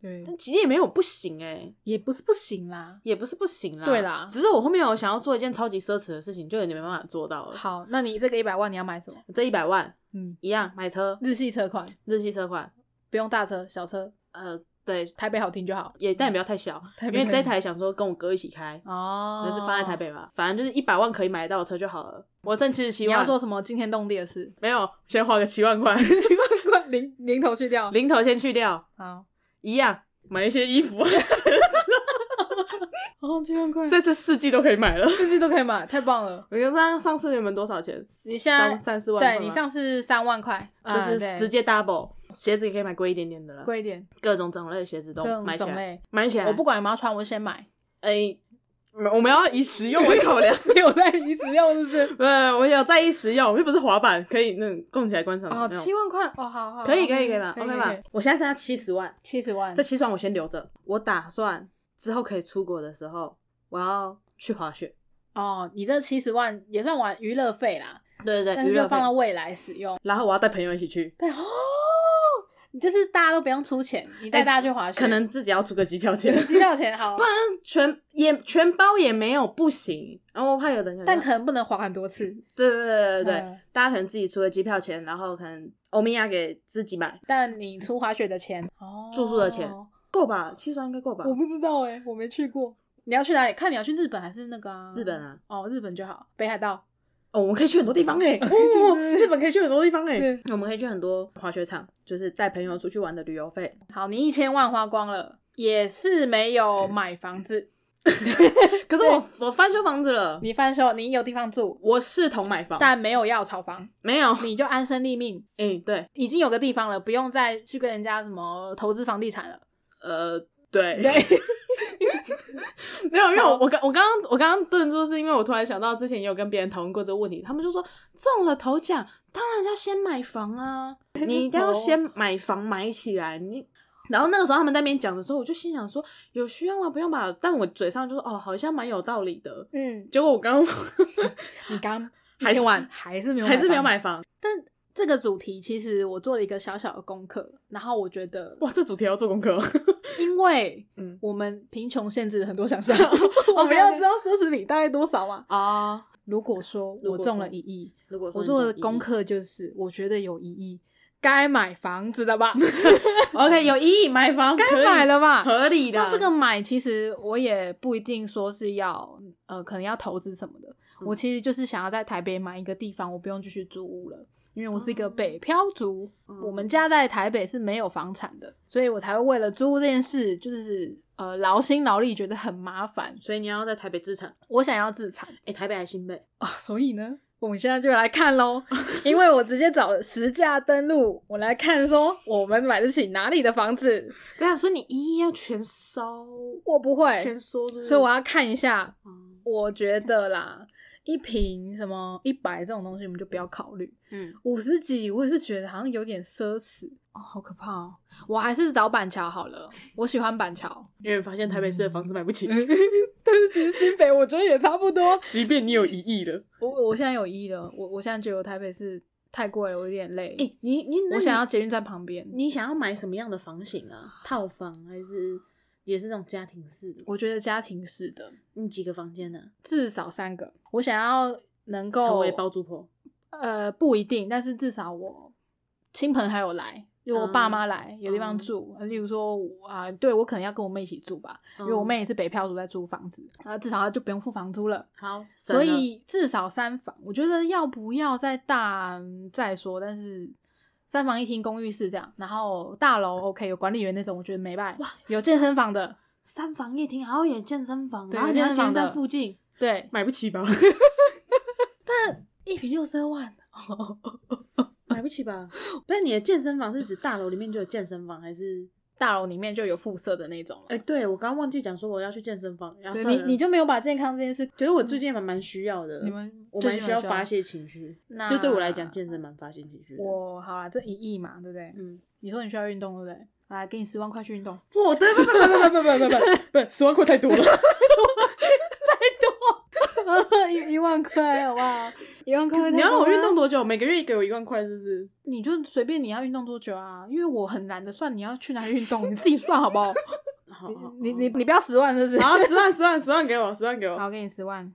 对，但其实也没有不行哎、也不是不行啦。也不是不行啦，对啦只是我后面有想要做一件超级奢侈的事情，就有点没办法做到了。好，那你这个一百万你要买什么？这一百万嗯，一样买车，日系车款，日系车款，不用大车，小车，呃，对，台北好听就好。也但也不要太小，因为这一台想说跟我哥一起开，哦，就是放在台。北吧，反正就是一百万可以买得到的车就好了。我剩七十七你万，要做什么惊天动地的事？没有，先花个七万块，七万块零零头去掉。零头先去掉，好，一样买一些衣服，哦，几万块，这次四季都可以买了。四季都可以买，太棒了。我跟上上次你们多少钱？你现在三三四万，对你上次三万块，就是直接 double，鞋子也可以买贵一点点的了，贵一点，各种种类的鞋子都买起来，买起来。我不管有没有穿，我先买。哎，我们要以实用为考量。你 有在一直用是不是？对，我有在意实用，又不是滑板，可以那种供起来观赏哦，七万块哦，好好，可以可以可以吧？OK 吧？我现在剩下七十万，七十万这，七十万我先留着，我打算之后可以出国的时候，我要去滑雪。哦，你这七十万也算完娱乐费啦，对对但是就放到未来使用。然后我要带朋友一起去，对哦，你就是大家都不用出钱，你带大家去滑雪，可能自己要出个机票钱，机票钱好 不，然全也全包也没有不行。然后我怕有的人，但可能不能滑很多次。对对对对对，嗯大家可能自己出个机票钱，然后可能欧米亚给自己买，但你出滑雪的钱，哦住宿的钱够吧？七十万应该够吧？我不知道哎，我没去过。你要去哪里？看你要去日本还是那个啊？日本啊？哦，日本就好，北海道。哦，我们可以去很多地方 哎、日本可以去很多地方哎、对我们可以去很多滑雪场，就是带朋友出去玩的旅游费。好，你一千万花光了，也是没有买房子。可是我我翻修房子了，你翻修，你有地方住，我视同买房，但没有要炒房，没有。你就安身立命，哎、对，已经有个地方了，不用再去跟人家什么投资房地产了。呃，对，对，没有，因为我我刚我刚刚我刚刚顿住，是因为我突然想到之前也有跟别人讨论过这个问题，他们就说中了头奖，当然要先买房啊，你一定要先买房买起来，你。然后那个时候他们在那边讲的时候，我就心想说有需要吗？不用吧。但我嘴上就说哦，好像蛮有道理的。嗯，结果我刚刚 你刚一还是千万还是没有，还是没有。买房。但这个主题其实我做了一个小小的功课，然后我觉得，哇，这主题要做功课哦。因为嗯我们贫穷限制了很多想象，我们要知道奢侈品大概多少嘛。啊，如果说我中了一亿，如果说我做的功课就是，我觉得有一亿该买房子了吧，，OK，有一亿买房，该买了吧。合理的。那这个买，其实我也不一定说是要呃，可能要投资什么的。嗯我其实就是想要在台北买一个地方，我不用继续租屋了，因为我是一个哦北漂族，嗯我们家在台北是没有房产的，所以我才会为了租屋这件事，就是呃劳心劳力，觉得很麻烦。所以你要在台北自产。我想要自产哎、台北还是新北？啊，所以呢，我们现在就来看喽，因为我直接找实价登录，我来看说我们买得起哪里的房子。对啊，所以你一一要全收，我不会，全收是不是，所以我要看一下。嗯我觉得啦，一瓶什么一百这种东西，我们就不要考虑。嗯，五十几，我也是觉得好像有点奢侈哦，好可怕哦！我还是找板桥好了，我喜欢板桥，因为发现台北市的房子买不起，但是其实新北我觉得也差不多。即便你有一亿了，我我现在有一亿了，我我现在觉得我台北市太贵了，我有点累。哎、你你那我你想要捷运站旁边，你想要买什么样的房型啊？套房还是也是这种家庭式的？我觉得家庭式的你几个房间呢、至少三个，我想要能够成为包租婆？呃，不一定，但是至少我亲朋还有来，就我爸啊妈来、有地方住，例如说我啊、对我可能要跟我妹一起住吧，因为我嗯妹也是北漂族在租房子，然后至少她就不用付房租了，好，所以至少三房，我觉得要不要再大嗯再说，但是。三房一厅公寓式这样，然后大楼 OK 有管理员那种，我觉得没办法。哇有健身房的，三房一厅，还要有健身房，对然后你要健身房的在附近，对，买不起吧？但一平六十二万，买不起吧？不是你的健身房是指大楼里面就有健身房，还是？大楼里面就有附设的那种了。哎、对我刚刚忘记讲说我要去健身房，然后你你就没有把健康这件事，觉得我最近蛮蛮需要的，你们我蛮蛮需要发泄情绪，那就对我来讲，健身蛮发泄情绪的。我好啦，这一亿嘛，对不对？嗯，你说你需要运动，对不对？来，给你十万块去运动，我不不不不不不不不，十万块太多了。一一万块好不好？一万块，你要让我运动，多久？每个月给我一万块，是不是？你就随便你要运动多久啊？因为我很懒得算你要去哪里运动，你自己算好不好？好好，你你你不要十万，是不是？好，十万十万十万给我，十万给我。好，给你十万，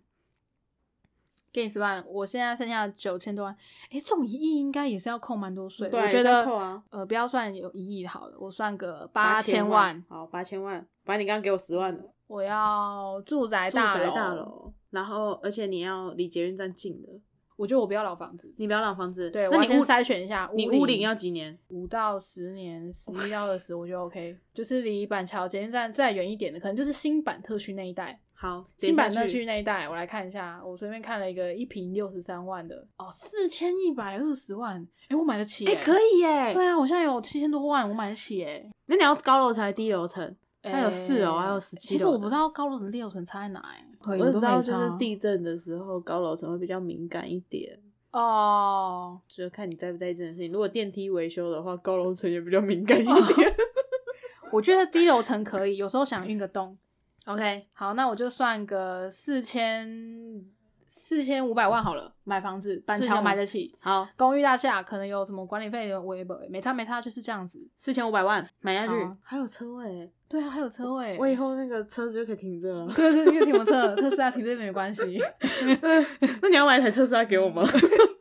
给你十万，我现在剩下九千多万。哎，中一亿应该也是要扣蛮多税我觉得要扣啊呃，不要算有一亿好了，我算个八千万，好，八千万。反正你刚刚给我十万的我要住宅住宅大，楼，然后而且你要离捷运站近的，我觉得我不要老房子。你不要老房子。对，那你屋我要先筛选一下。你屋龄要几年？五到十年，十一到二十，我觉得 OK。就是离板桥捷运站再远一点的，可能就是新版特区那一带。好，新版特区那一带，我来看一下，我随便看了一个一平六十三万的，哦，四千一百二十万，哎、我买得起、哎，可以耶。对啊，我现在有七千多万，我买得起哎。那你要高楼层还是低楼层？它有四楼，还有十七楼。其实我不知道高楼层、低楼层差在哪哎。我只知道就是地震的时候，高楼层会比较敏感一点，哦，就看你在不在意这件事情。如果电梯维修的话，高楼层也比较敏感一点。我觉得低楼层可以，有时候想运个动。OK，好，那我就算个四千四千五百万好了，买房子，板桥买得起。好，公寓大厦可能有什么管理费的，我也不没差没差，就是这样子。四千五百万买下去，还有车位，对啊，还有车位，我以后那个车子就可以停这了。对对，就停我车，特斯拉停这边没关系。那你要买一台特斯拉给我吗？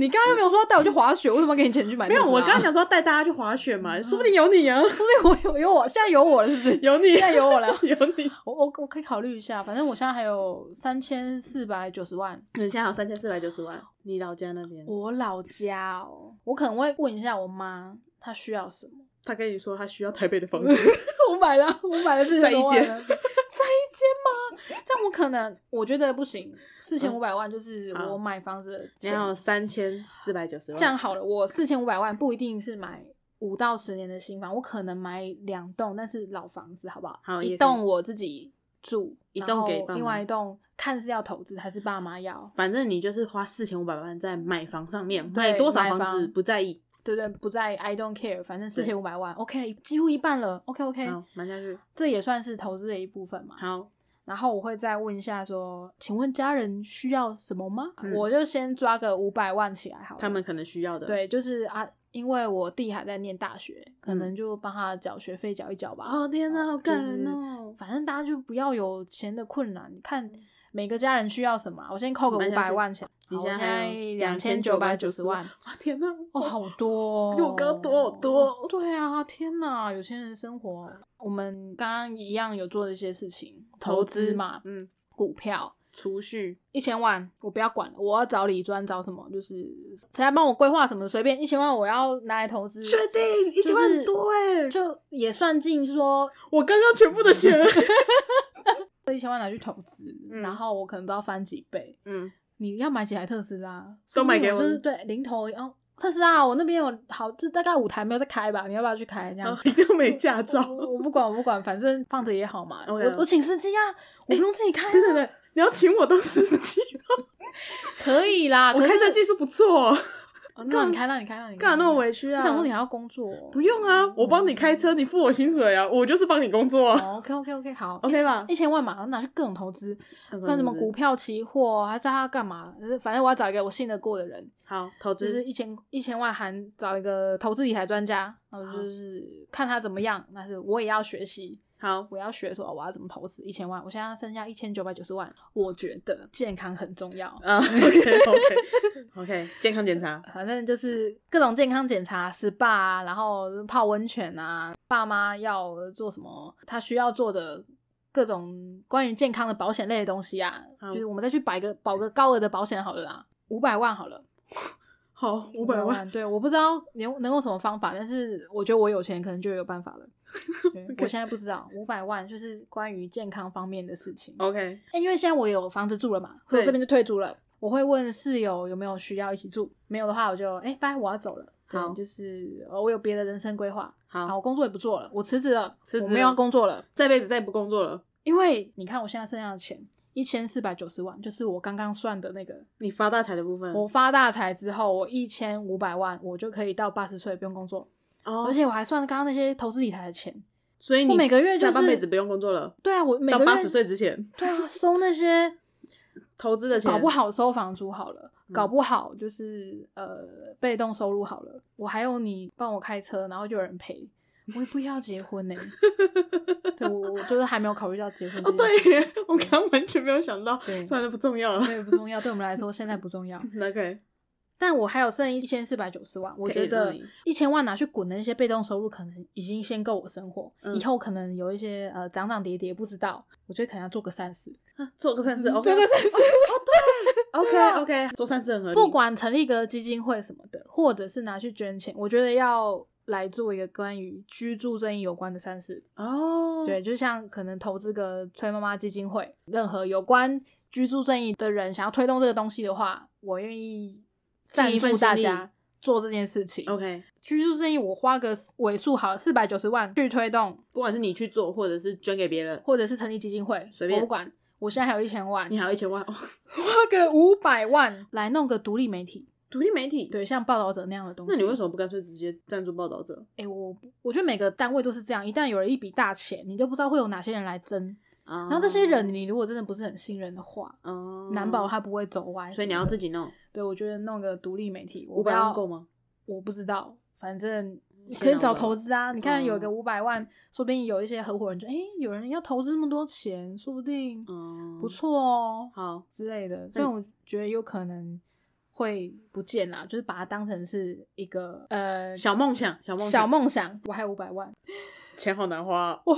你刚刚又没有说要带我去滑雪，为什么给你钱去买？没有，我刚刚想说带大家去滑雪嘛，说不定有你啊，说不定我有有我，现在有我了，是不是？有你，现在有我了，有你。我我我可以考虑一下，反正我现在还有三千四百九十万。你现在有三千四百九十万，你老家那边，我老家哦，我可能会问一下我妈，她需要什么。他跟你说他需要台北的房子，我买了，我买了四在一间千多万，在 一间吗？这样我可能我觉得不行，四千五百万就是我买房子的你钱。还有三千四百九十万，这样好了，我四千五百万不一定是买五到十年的新房，我可能买两栋，但是老房子，好不好？好一栋我自己住，一栋给另外一栋看是要投资还是爸妈要。反正你就是花四千五百万在买房上面，买多少房子不在意，对对，不在 I don't care，反正四千五百万，OK，几乎一半了，OK OK，好买下去。这也算是投资的一部分嘛。好，然后我会再问一下说，请问家人需要什么吗？嗯我就先抓个五百万起来好了。他们可能需要的。，对，就是啊，因为我弟还在念大学，可嗯能就帮他缴学费缴一缴吧。哦天哪，好感就是人哦！反正大家就不要有钱的困难，你看每个家人需要什么啊、我先扣个五百万钱，你现在两千九百九十2990万，哇天哪，哦，好多、哦，比我刚刚多好多哦。对啊，天哪，有钱人生活。我们刚刚一样有做这些事情，投资嘛，嗯，股票储蓄，一千万，我不要管了，我要找李专找什么，就是谁来帮我规划什么，随便一千万我要拿来投资，确定一千万很多哎，就也算进说我刚刚全部的钱，这一千万拿去投资，嗯然后我可能不知道翻几倍。嗯，你要买几台特斯拉？都买给我就是对零头哦。特斯拉，我那边有好，就大概五台没有在开吧，你要不要去开？这样然后一定没驾照。我我不管，我不管，反正放着也好嘛。OK 我我请司机啊，我不用自己开、啊。对对对，你要请我当司机吗？可以啦。我可是开车技术不错，哦那你开，那你开，那你开干嘛那么委屈啊？我想说你还要工作。不用啊，我帮你开车，你付我薪水啊，我就是帮你工作。哦，OK OK OK，好 OK 吧一千万嘛，拿去各种投资，那那什么股票、期货，还是他干嘛？反正我要找一个我信得过的人，好投资就是一千一千万含找一个投资理财专家，然后好就是看他怎么样，但是我也要学习，好，我要学说哦我要怎么投资一千万，我现在剩下一千九百九十万，我觉得健康很重要。啊，OK OK OK，健康检查，反正就是各种健康检查、SPA 啊，然后泡温泉啊，爸妈要做什么，他需要做的各种关于健康的保险类的东西啊，就是我们再去保个保个高额的保险好了啦，五百万好了，好，五百万，，对，我不知道能能用什么方法，但是我觉得我有钱可能就有办法了。我 现在不知道五百万就是关于健康方面的事情。OK，欸因为现在我有房子住了嘛，所以我这边就退租了。我会问室友有没有需要一起住，没有的话我就哎拜、我要走了。好就是呃我有别的人生规划，好，我工作也不做了，我辞职了，辞职我没有要工作了，这辈子再也不工作了。因为你看我现在剩下的钱一千四百九十万，就是我刚刚算的那个，你发大财的部分，我发大财之后，我一千五百万，我就可以到八十岁不用工作，哦。而且我还算刚刚那些投资理财的钱。所以你每个月就是下半辈子不用工作了，对啊，我每个月到八十岁之前对啊，收那些投资的钱，搞不好收房租好了，嗯搞不好就是呃被动收入好了，我还有你帮我开车，然后就有人陪，我也不要结婚呢、对我我就是还没有考虑到结婚这哦。对耶，我刚刚完全没有想到，对算了，不重要了。对，不重要，对我们来说现在不重要。OK，但我还有剩一千四百九十万，我觉得一千万拿去滚的那些被动收入，可能已经先够我生活。嗯以后可能有一些呃涨涨跌跌，不知道，我觉得可能要做个善事。做个善事，OK，做个善事，OK 啊 OK，做善事很合理。不管成立个基金会什么的，或者是拿去捐钱，我觉得要来做一个关于居住正义有关的善事。哦，对，就像可能投资个崔妈妈基金会，任何有关居住正义的人想要推动这个东西的话，我愿意赞助大家做这件事情。OK，居住正义，我花个尾数好了，四百九十万去推动，不管是你去做，或者是捐给别人，或者是成立基金会，随便我不管。我现在还有一千万，你还有一千万，哦花个五百万来弄个独立媒体，独立媒体。，对，像报道者那样的东西。那你为什么不干脆直接赞助报道者？哎、我我觉得每个单位都是这样，一旦有了一笔大钱，你就不知道会有哪些人来争，然然后这些人你如果真的不是很信任的话，哦，难保他不会走歪。所以你要自。己弄，对，我觉得弄个独立媒体，五百万够吗？我不知道，反正先可以找投资啊。你看有个嗯五百万，说不定有一些合伙人就哎、有人要投资那么多钱，说不定嗯，不错哦、好，之类的，所以我觉得有可能会不见啦，就是把它当成是一个呃小梦想，小梦想，小梦想。我还有五百万，钱好难花，哦、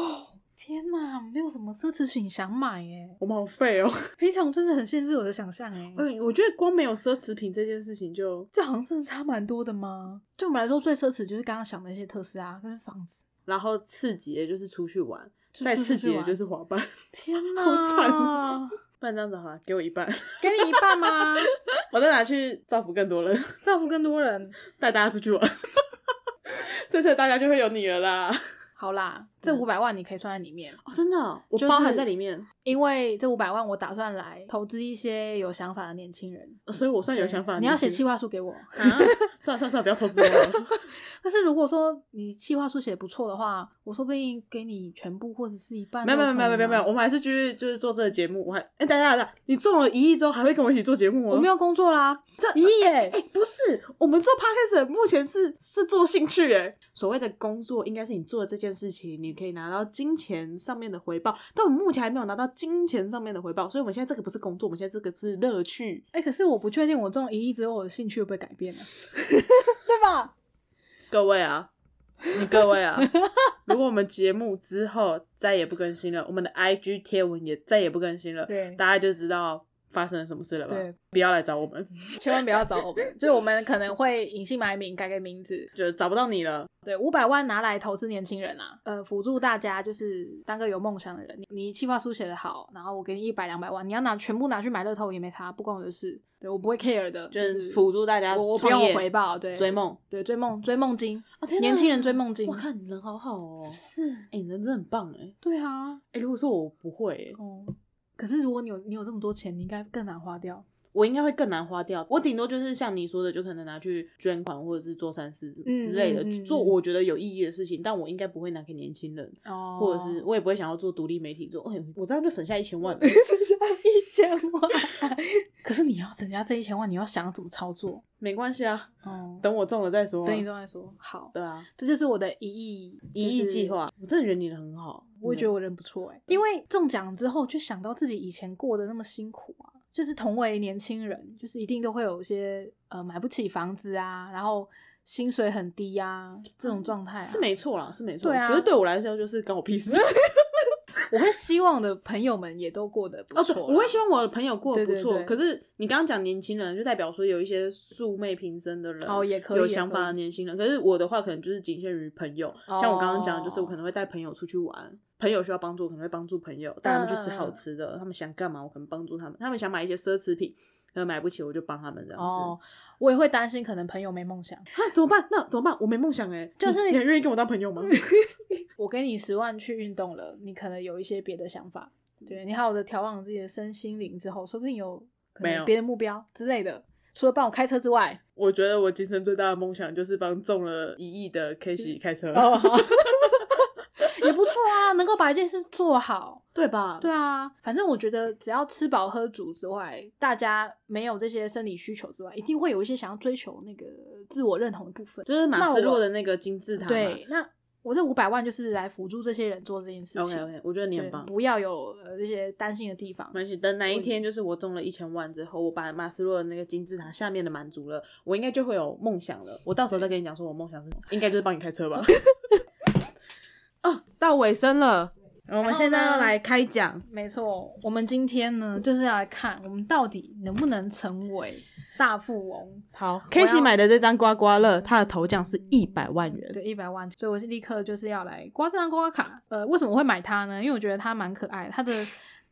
天哪，没有什么奢侈品想买耶，我们好废哦。贫穷真的很限制我的想象哎。嗯，我觉得光没有奢侈品这件事情就，就好像真的差蛮多的吗？对我们来说，最奢侈就是刚刚想的那些特斯拉跟房子。然后刺激的就是出去玩，再刺激的就是滑板。天哪，好惨啊不然这样子好了，给我一半，给你一半吗？我再拿去造福更多人，造福更多人。带大家出去玩。这次大家就会有你了啦！好啦，这五百万你可以算在里面，哦，真的哦、我就包含在里面，因为这五百万我打算来投资一些有想法的年轻人。哦所以我算有想法。你要写去企划书给我。啊？算了算了算了，不要投资我了。但是如果说你企划书写得不错的话，我说不定给你全部或者是一半没有。没有没有没有没有，我们还是继续就是做这个节目。我还哎，等一下等一下，你中了一亿之后还会跟我一起做节目吗？我没有工作啦，这一亿耶哎、不是，我们做 podcast 目前是是做兴趣哎。所谓的工作，应该是你做的这件事情，你可以拿到金钱上面的回报，但我们目前还没有拿到金钱上面的回报，所以我们现在这个不是工作，我们现在这个是乐趣。哎、可是我不确定我中了一亿之后，我的兴趣会不会改变呢？对吧？各位啊，你各位啊，如果我们节目之后再也不更新了，我们的 IG 贴文也再也不更新了，对大家就知道发生了什么事了吧？对，不要来找我们，千万不要找我们，就是我们可能会隐姓埋名，改个名字。就找不到你了。对，五百万拿来投资年轻人啊，呃，辅助大家就是当个有梦想的人。你你计划书写得好，然后我给你一百两百万，你要拿全部拿去买乐透也没差，不关我的事。对我不会 care 的，就是辅助大家我我不用创业回报，对，追梦，对追梦追梦金，哦天年轻人追梦金我看你人好好哦，是不是？哎、你人真的很棒哎。对啊，哎、如果说我不会欸，哦，可是如果你有你有这么多钱，你应该更难花掉。我应该会更难花掉。我顶多就是像你说的，就可能拿去捐款或者是做善事嗯之类的，嗯嗯去做嗯我觉得有意义的事情。但我应该不会拿给年轻人，哦或者是我也不会想要做独立媒体做。哎、我这样就省下一千万了。剩下一千万，可是你要省下这一千万，你要想怎么操作没关系啊，哦。等我中了再说、啊。等你中再说好，对啊，这就是我的一亿一亿就是计划，我真的觉得你人很好。我也觉得我人不错哎、因为中奖之后就想到自己以前过得那么辛苦啊，就是同为年轻人，就是一定都会有一些呃买不起房子啊，然后薪水很低啊这种状态、啊，是没错啦，是没错。对啊可是对我来说就是关我屁事。我会希望的朋友们也都过得不哦，对，错啦、我会希望我的朋友过得不错。对对对可是你刚刚讲年轻人，就代表说有一些素昧平生的人，哦也可以有想法的年轻人。可是我的话，可能就是仅限于朋友。哦像我刚刚讲的，就是我可能会带朋友出去玩，朋友需要帮助，我可能会帮助朋友，带他们去吃好吃的。他们想干嘛，我可能帮助他们。他们想买一些奢侈品，可能买不起，我就帮他们这样子。哦，我也会担心可能朋友没梦想，啊，怎么办？那怎么办？我没梦想哎，就是你你还愿意跟我当朋友吗？我给你十万去运动了，你可能有一些别的想法，对你好的调养自己的身心灵之后，说不定有可没有能别的目标之类的。除了帮我开车之外，我觉得我今生最大的梦想就是帮中了一亿的 K 喜开车，哦，好也不错啊，能够把一件事做好。对吧？对啊，反正我觉得只要吃饱喝足之外，大家没有这些生理需求之外，一定会有一些想要追求那个自我认同的部分。就是马斯洛的那个金字塔。对，那我这五百万就是来辅助这些人做这件事情。OK OK，我觉得你很棒。不要有呃这些担心的地方。没关系，等哪一天就是我中了一千万之后，我把马斯洛的那个金字塔下面的满足了，我应该就会有梦想了。我到时候再跟你讲说我梦想是什么，应该就是帮你开车吧。哦，到尾声了，我们现在要来开讲。没错，我们今天呢就是要来看我们到底能不能成为大富翁。好我，K 要 C 买的这张刮刮乐，它的头奖是一百万元。对，一百万，所以我是立刻就是要来刮这张刮刮卡。呃，为什么会买它呢？因为我觉得它蛮可爱的，它的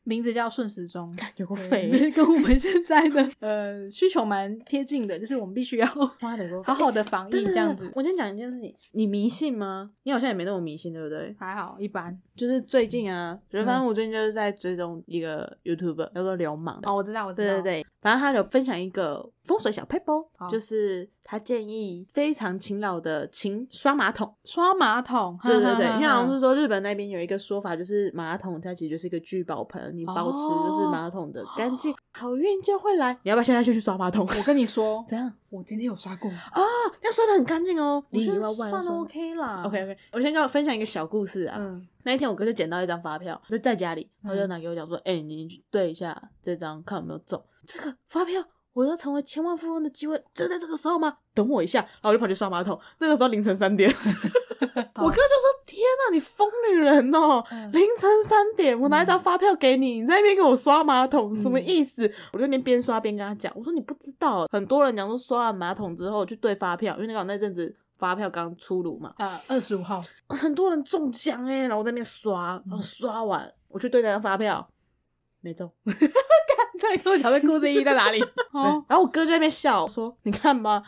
名字叫顺时钟，有个对废，跟我们现在的 呃需求蛮贴近的，就是我们必须要 好好的防疫这样子。我先讲一件事情，你迷信吗？你好像也没那么迷信，对不对？还好，一般。就是最近啊，就是嗯反正我最近就是在追踪一个 YouTube 叫做流氓。哦，我知道，我知道。对对对，反正他有分享一个风水小 paper，好就是他建议非常勤劳的勤刷马桶。刷马桶，对对对，哈哈哈因为好像是说日本那边有一个说法，就是马桶它其实就是一个聚宝盆，你保持就是哦马桶的干净，好运就会来。你要不要现在就去刷马桶？我跟你说，怎样？我今天有刷过，啊，要刷的很干净哦，我觉得里里外外算都 OK 啦。OK OK，我先跟我分享一个小故事啊。嗯，那一天我哥就捡到一张发票，在在家里，他就嗯拿给我讲说：“哎、你去对一下这张，看有没有中。”这个发票我要成为千万富翁的机会就在这个时候吗？等我一下，然后我就跑去刷马桶。那个时候凌晨三点，我哥就说：“天哪，你疯女人哦！嗯凌晨三点，我拿一张发票给你，你在那边给我刷马桶，什么嗯意思？”我就那边边刷边跟他讲，我说：“你不知道，很多人讲说刷完马桶之后去对发票，因为那个那阵子发票刚出炉嘛，啊，二十五号，很多人中奖哎，然后我在那边刷，然后刷完我去对那张发票，没中。”看，跟我讲的故事意义在哪里？哦，然后我哥就在那边笑说：“你看吧，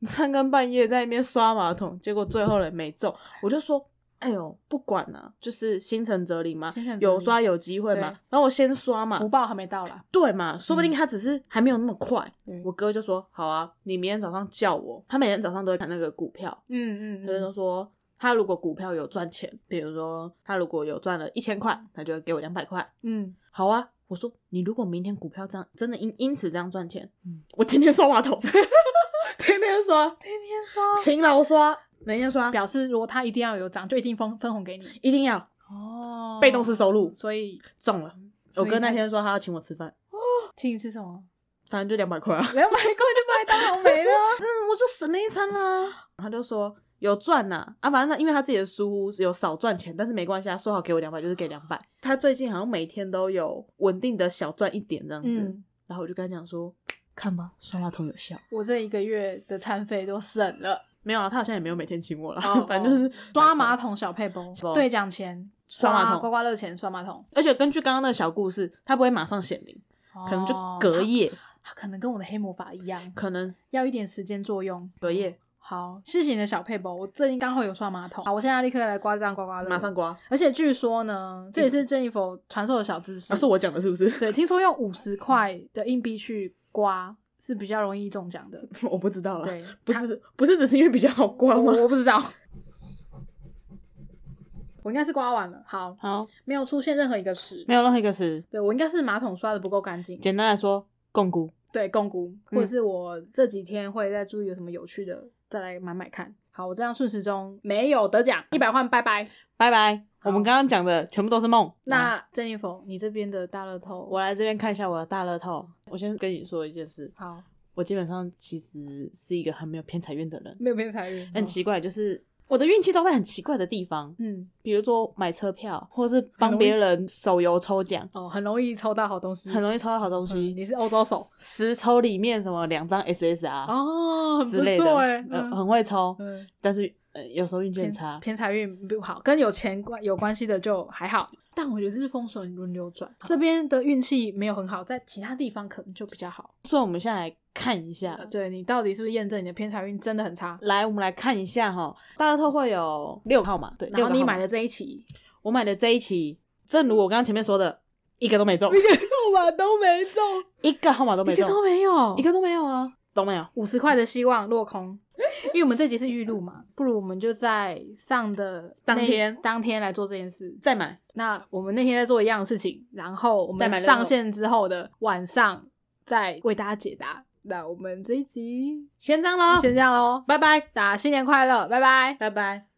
你三更半夜在那边刷马桶，结果最后人没中。”我就说：“哎呦，不管了、就是心诚则灵嘛有刷有机会嘛。”然后我先刷嘛福，报还没到啦。对嘛，说不定他只是还没有那么快。对我哥就说：“好啊，你明天早上叫我。”他每天早上都会看那个股票，嗯嗯他就说。他如果股票有赚钱，比如说他如果有赚了一千块，他就会给我两百块。嗯，好啊，我说你如果明天股票这样真的因因此这样赚钱，嗯我天天刷马桶，天天刷，天天刷，勤劳刷，每天刷，表示如果他一定要有涨，就一定分分红给你。一定要哦被动式收入所以中了。我哥那天说他要请我吃饭，哦请你吃什么？反正就两百块啊，两百块就麦当劳没了。嗯，我就省了一餐啦。他就说有赚呐、啊，反正他因为他自己的书有少赚钱，但是没关系，他说好给我两百就是给两百。他最近好像每天都有稳定的小赚一点这样子，嗯，然后我就跟他讲说，看吧，刷马桶有效。我这一个月的餐费都省了。没有啊，他好像也没有每天请我了，哦 反正就是刷马桶小配包包，兑奖钱刷马桶刮刮乐钱刷马桶，而且根据刚刚那个小故事，他不会马上显灵，可能就哦隔夜，它可能跟我的黑魔法一样，可能要一点时间作用。隔夜好，谢谢你的小配包，我最近刚好有刷马桶，好，我现在立刻来刮这张刮刮乐，马上。刮。而且据说呢，这也是珍妮佛传授的小知识，啊，是我讲的，是不是？对，听说用五十块的硬币去刮是比较容易中奖的。我不知道了。对，不是不是只是因为比较好刮吗？我我不知道，我应该是刮完了。好，好，没有出现任何一个屎。没有任何一个屎。对我应该是马桶刷的不够干净。简单来说，共估。对，共估，嗯或者是我这几天会再注意有什么有趣的，再来买买看。好，我这样顺时钟没有得奖，一百万拜拜。拜拜。我们刚刚讲的全部都是梦。来那郑一峰，你这边的大乐透，我来这边看一下我的大乐透。我先跟你说一件事，好我基本上其实是一个很没有偏财运的人，没有偏财运，很奇怪，就是我的运气都在很奇怪的地方，嗯，比如说买车票，或者是帮别人手游抽奖，哦，很容易抽到好东西，很容易抽到好东西。嗯你是欧洲手。十抽里面什么两张 SSR 哦，很不之类的，错哎，呃，嗯。很会抽，嗯，但是呃有时候运气很差。偏财运不好，跟有钱关有关系的就还好，但我觉得这是风水轮流转，这边的运气没有很好，在其他地方可能就比较好。所以我们现在来看一下，对你到底是不是验证你的偏财运真的很差？来我们来看一下哈，大乐透会有六号嘛？对，然后你买的这一期，我买的这一期，正如我刚刚前面说的，一个都没中，一个号码都没中，一个号码都没中，一个都没有，一个都没有啊，都没有。五十块的希望落空。因为我们这集是预录嘛，不如我们就在上的那当天当天来做这件事。再买，那我们那天在做一样的事情，然后我们上线之后的晚上再为大家解答。那我们这一集先这样喽，先这样喽，拜拜，大家新年快乐，拜拜。拜拜。